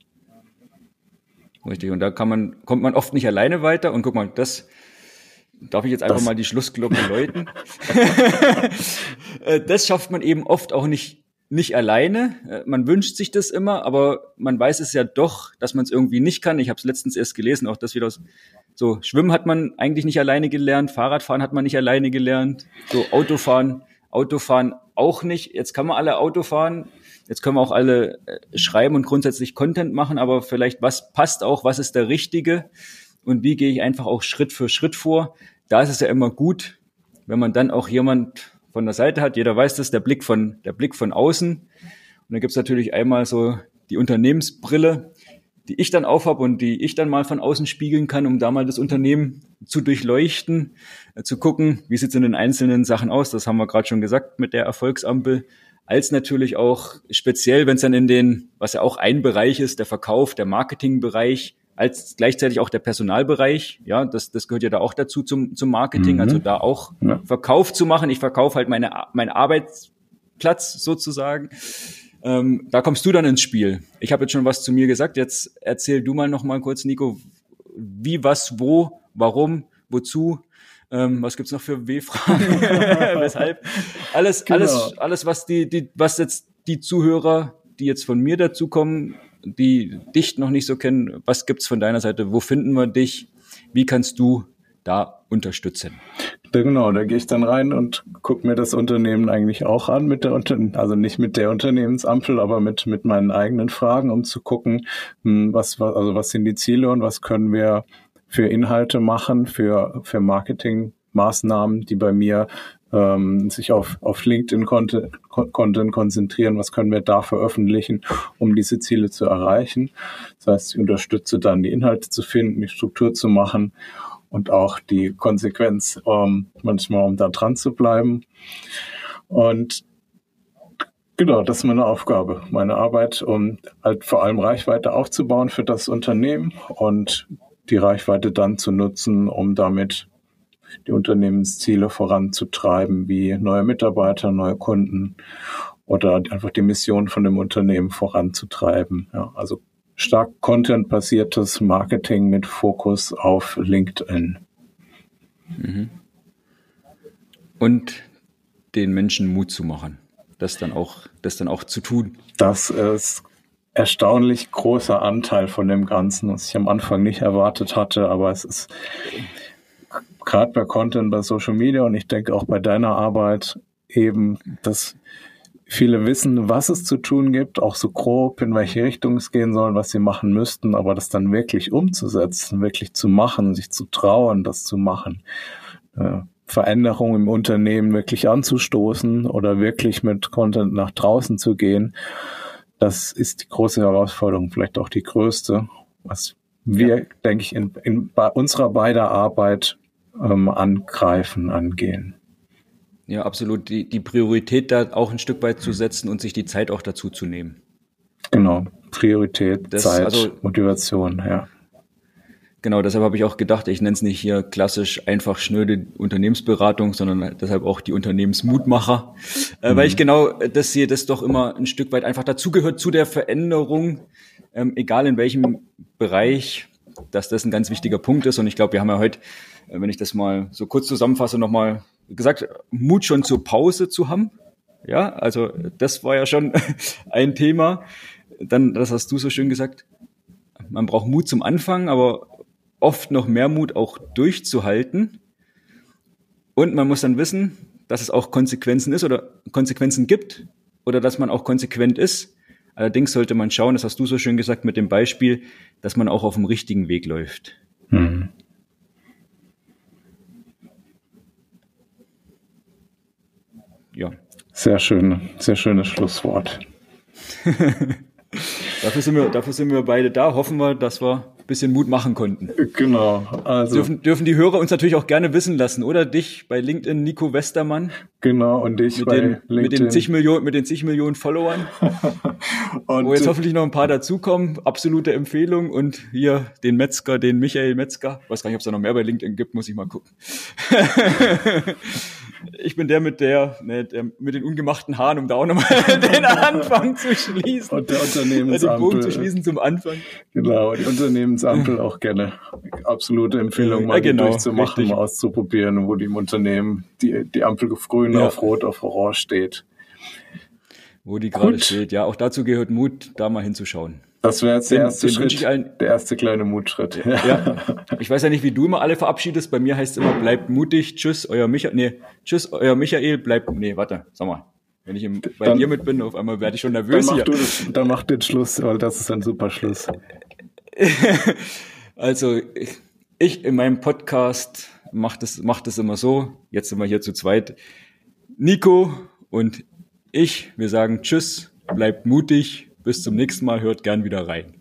Richtig, und da kann man, kommt man oft nicht alleine weiter. Und guck mal, das darf ich jetzt einfach das. mal die Schlussglocke läuten. (laughs) (laughs) Äh, das schafft man eben oft auch nicht nicht alleine. Äh, man wünscht sich das immer, aber man weiß es ja doch, dass man es irgendwie nicht kann. Ich habe es letztens erst gelesen, auch das wieder aus. So, Schwimmen hat man eigentlich nicht alleine gelernt, Fahrradfahren hat man nicht alleine gelernt, so Autofahren, Autofahren auch nicht. Jetzt kann man alle Auto fahren, jetzt können wir auch alle äh, schreiben und grundsätzlich Content machen, aber vielleicht was passt auch, was ist der richtige und wie gehe ich einfach auch Schritt für Schritt vor. Da ist es ja immer gut, wenn man dann auch jemand von der Seite hat. Jeder weiß das, der Blick von, der Blick von außen. Und dann gibt's natürlich einmal so die Unternehmensbrille, die ich dann aufhab und die ich dann mal von außen spiegeln kann, um da mal das Unternehmen zu durchleuchten, äh, zu gucken, wie sieht's in den einzelnen Sachen aus. Das haben wir gerade schon gesagt mit der Erfolgsampel. Als natürlich auch speziell, wenn es dann in den, was ja auch ein Bereich ist, der Verkauf, der Marketingbereich, als gleichzeitig auch der Personalbereich. Ja, das, das gehört ja da auch dazu zum, zum Marketing, mhm. also da auch ja. Verkauf zu machen. Ich verkaufe halt meine, meinen Arbeitsplatz sozusagen. Ähm, da kommst du dann ins Spiel. Ich habe jetzt schon was zu mir gesagt. Jetzt erzähl du mal noch mal kurz, Nico, wie, was, wo, warum, wozu. Ähm, was gibt's noch für W-Fragen? (laughs) Weshalb? Alles, genau. alles, alles, was die, die, was jetzt die Zuhörer, die jetzt von mir dazu kommen, die dich noch nicht so kennen, was gibt's von deiner Seite? Wo finden wir dich? Wie kannst du da unterstützen? Genau, da gehe ich dann rein und gucke mir das Unternehmen eigentlich auch an mit der Unter also nicht mit der Unternehmensampel, aber mit mit meinen eigenen Fragen, um zu gucken, hm, was was also was sind die Ziele und was können wir für Inhalte machen, für für Marketingmaßnahmen, die bei mir ähm, sich auf, auf LinkedIn-Content Content konzentrieren, was können wir da veröffentlichen, um diese Ziele zu erreichen. Das heißt, ich unterstütze dann die Inhalte zu finden, die Struktur zu machen und auch die Konsequenz ähm, manchmal, um da dran zu bleiben. Und genau, das ist meine Aufgabe, meine Arbeit, um halt vor allem Reichweite aufzubauen für das Unternehmen und die Reichweite dann zu nutzen, um damit die Unternehmensziele voranzutreiben, wie neue Mitarbeiter, neue Kunden oder einfach die Mission von dem Unternehmen voranzutreiben. Ja, also stark content-basiertes Marketing mit Fokus auf LinkedIn. Mhm. Und den Menschen Mut zu machen, das dann auch, das dann auch zu tun. Das ist erstaunlich großer Anteil von dem Ganzen, was ich am Anfang nicht erwartet hatte, aber es ist gerade bei Content bei Social Media und ich denke auch bei deiner Arbeit eben, dass viele wissen, was es zu tun gibt, auch so grob, in welche Richtung es gehen soll, was sie machen müssten, aber das dann wirklich umzusetzen, wirklich zu machen, sich zu trauen, das zu machen, äh, Veränderungen im Unternehmen wirklich anzustoßen oder wirklich mit Content nach draußen zu gehen, das ist die große Herausforderung, vielleicht auch die größte, was wir, ja. denke ich, in, in bei unserer beider Arbeit ähm, angreifen, angehen. Ja, absolut. Die, die Priorität da auch ein Stück weit zu setzen und sich die Zeit auch dazu zu nehmen. Genau, Priorität, das, Zeit, also, Motivation, ja. Genau, deshalb habe ich auch gedacht, ich nenne es nicht hier klassisch einfach schnöde Unternehmensberatung, sondern deshalb auch die Unternehmensmutmacher, äh, mhm. weil ich genau das sehe, das doch immer ein Stück weit einfach dazugehört zu der Veränderung, ähm, egal in welchem Bereich, dass das ein ganz wichtiger Punkt ist. Und ich glaube, wir haben ja heute wenn ich das mal so kurz zusammenfasse, nochmal gesagt, Mut schon zur Pause zu haben. Ja, also das war ja schon (laughs) ein Thema. Dann, das hast du so schön gesagt, man braucht Mut zum Anfang, aber oft noch mehr Mut auch durchzuhalten. Und man muss dann wissen, dass es auch Konsequenzen ist oder Konsequenzen gibt oder dass man auch konsequent ist. Allerdings sollte man schauen, das hast du so schön gesagt mit dem Beispiel, dass man auch auf dem richtigen Weg läuft. Mhm. ja. Sehr schön, sehr schönes Schlusswort. (laughs) dafür, sind wir, dafür sind wir beide da. Hoffen wir, dass wir bisschen Mut machen konnten. Genau. Also dürfen, dürfen die Hörer uns natürlich auch gerne wissen lassen, oder? Dich bei LinkedIn, Nico Westermann. Genau, und dich mit bei den, LinkedIn. Mit den, zig Millionen, mit den zig Millionen Followern. (laughs) und wo jetzt hoffentlich noch ein paar dazukommen. Absolute Empfehlung. Und hier den Metzger, den Michael Metzger. Ich weiß gar nicht, ob es da noch mehr bei LinkedIn gibt, muss ich mal gucken. (laughs) ich bin der mit der, ne, der mit den ungemachten Haaren, um da auch nochmal (laughs) den Anfang zu schließen. Und der Unternehmensampel. Den Bogen zu schließen zum Anfang. Genau, die Unternehmensampel auch gerne. Absolute Empfehlung, mal ja, genau, durchzumachen, richtig. mal auszuprobieren, wo die im Unternehmen die, die Ampel grün ja. auf rot, auf orange steht. Wo die gerade steht. Ja, auch dazu gehört Mut, da mal hinzuschauen. Das wäre jetzt der erste Schritt, der erste kleine Mutschritt. Ja. Ich weiß ja nicht, wie du immer alle verabschiedest. Bei mir heißt es immer, bleibt mutig, tschüss, euer Michael, nee, tschüss, euer Michael, bleibt, nee, warte, sag mal. Wenn ich im, bei dann, dir mit bin, auf einmal werde ich schon nervös dann mach hier. Du das, dann mach den Schluss, weil das ist ein super Schluss. (laughs) also, ich, ich in meinem Podcast mache das, mach das immer so. Jetzt sind wir hier zu zweit. Nico und ich, wir sagen Tschüss, bleibt mutig, bis zum nächsten Mal, hört gern wieder rein.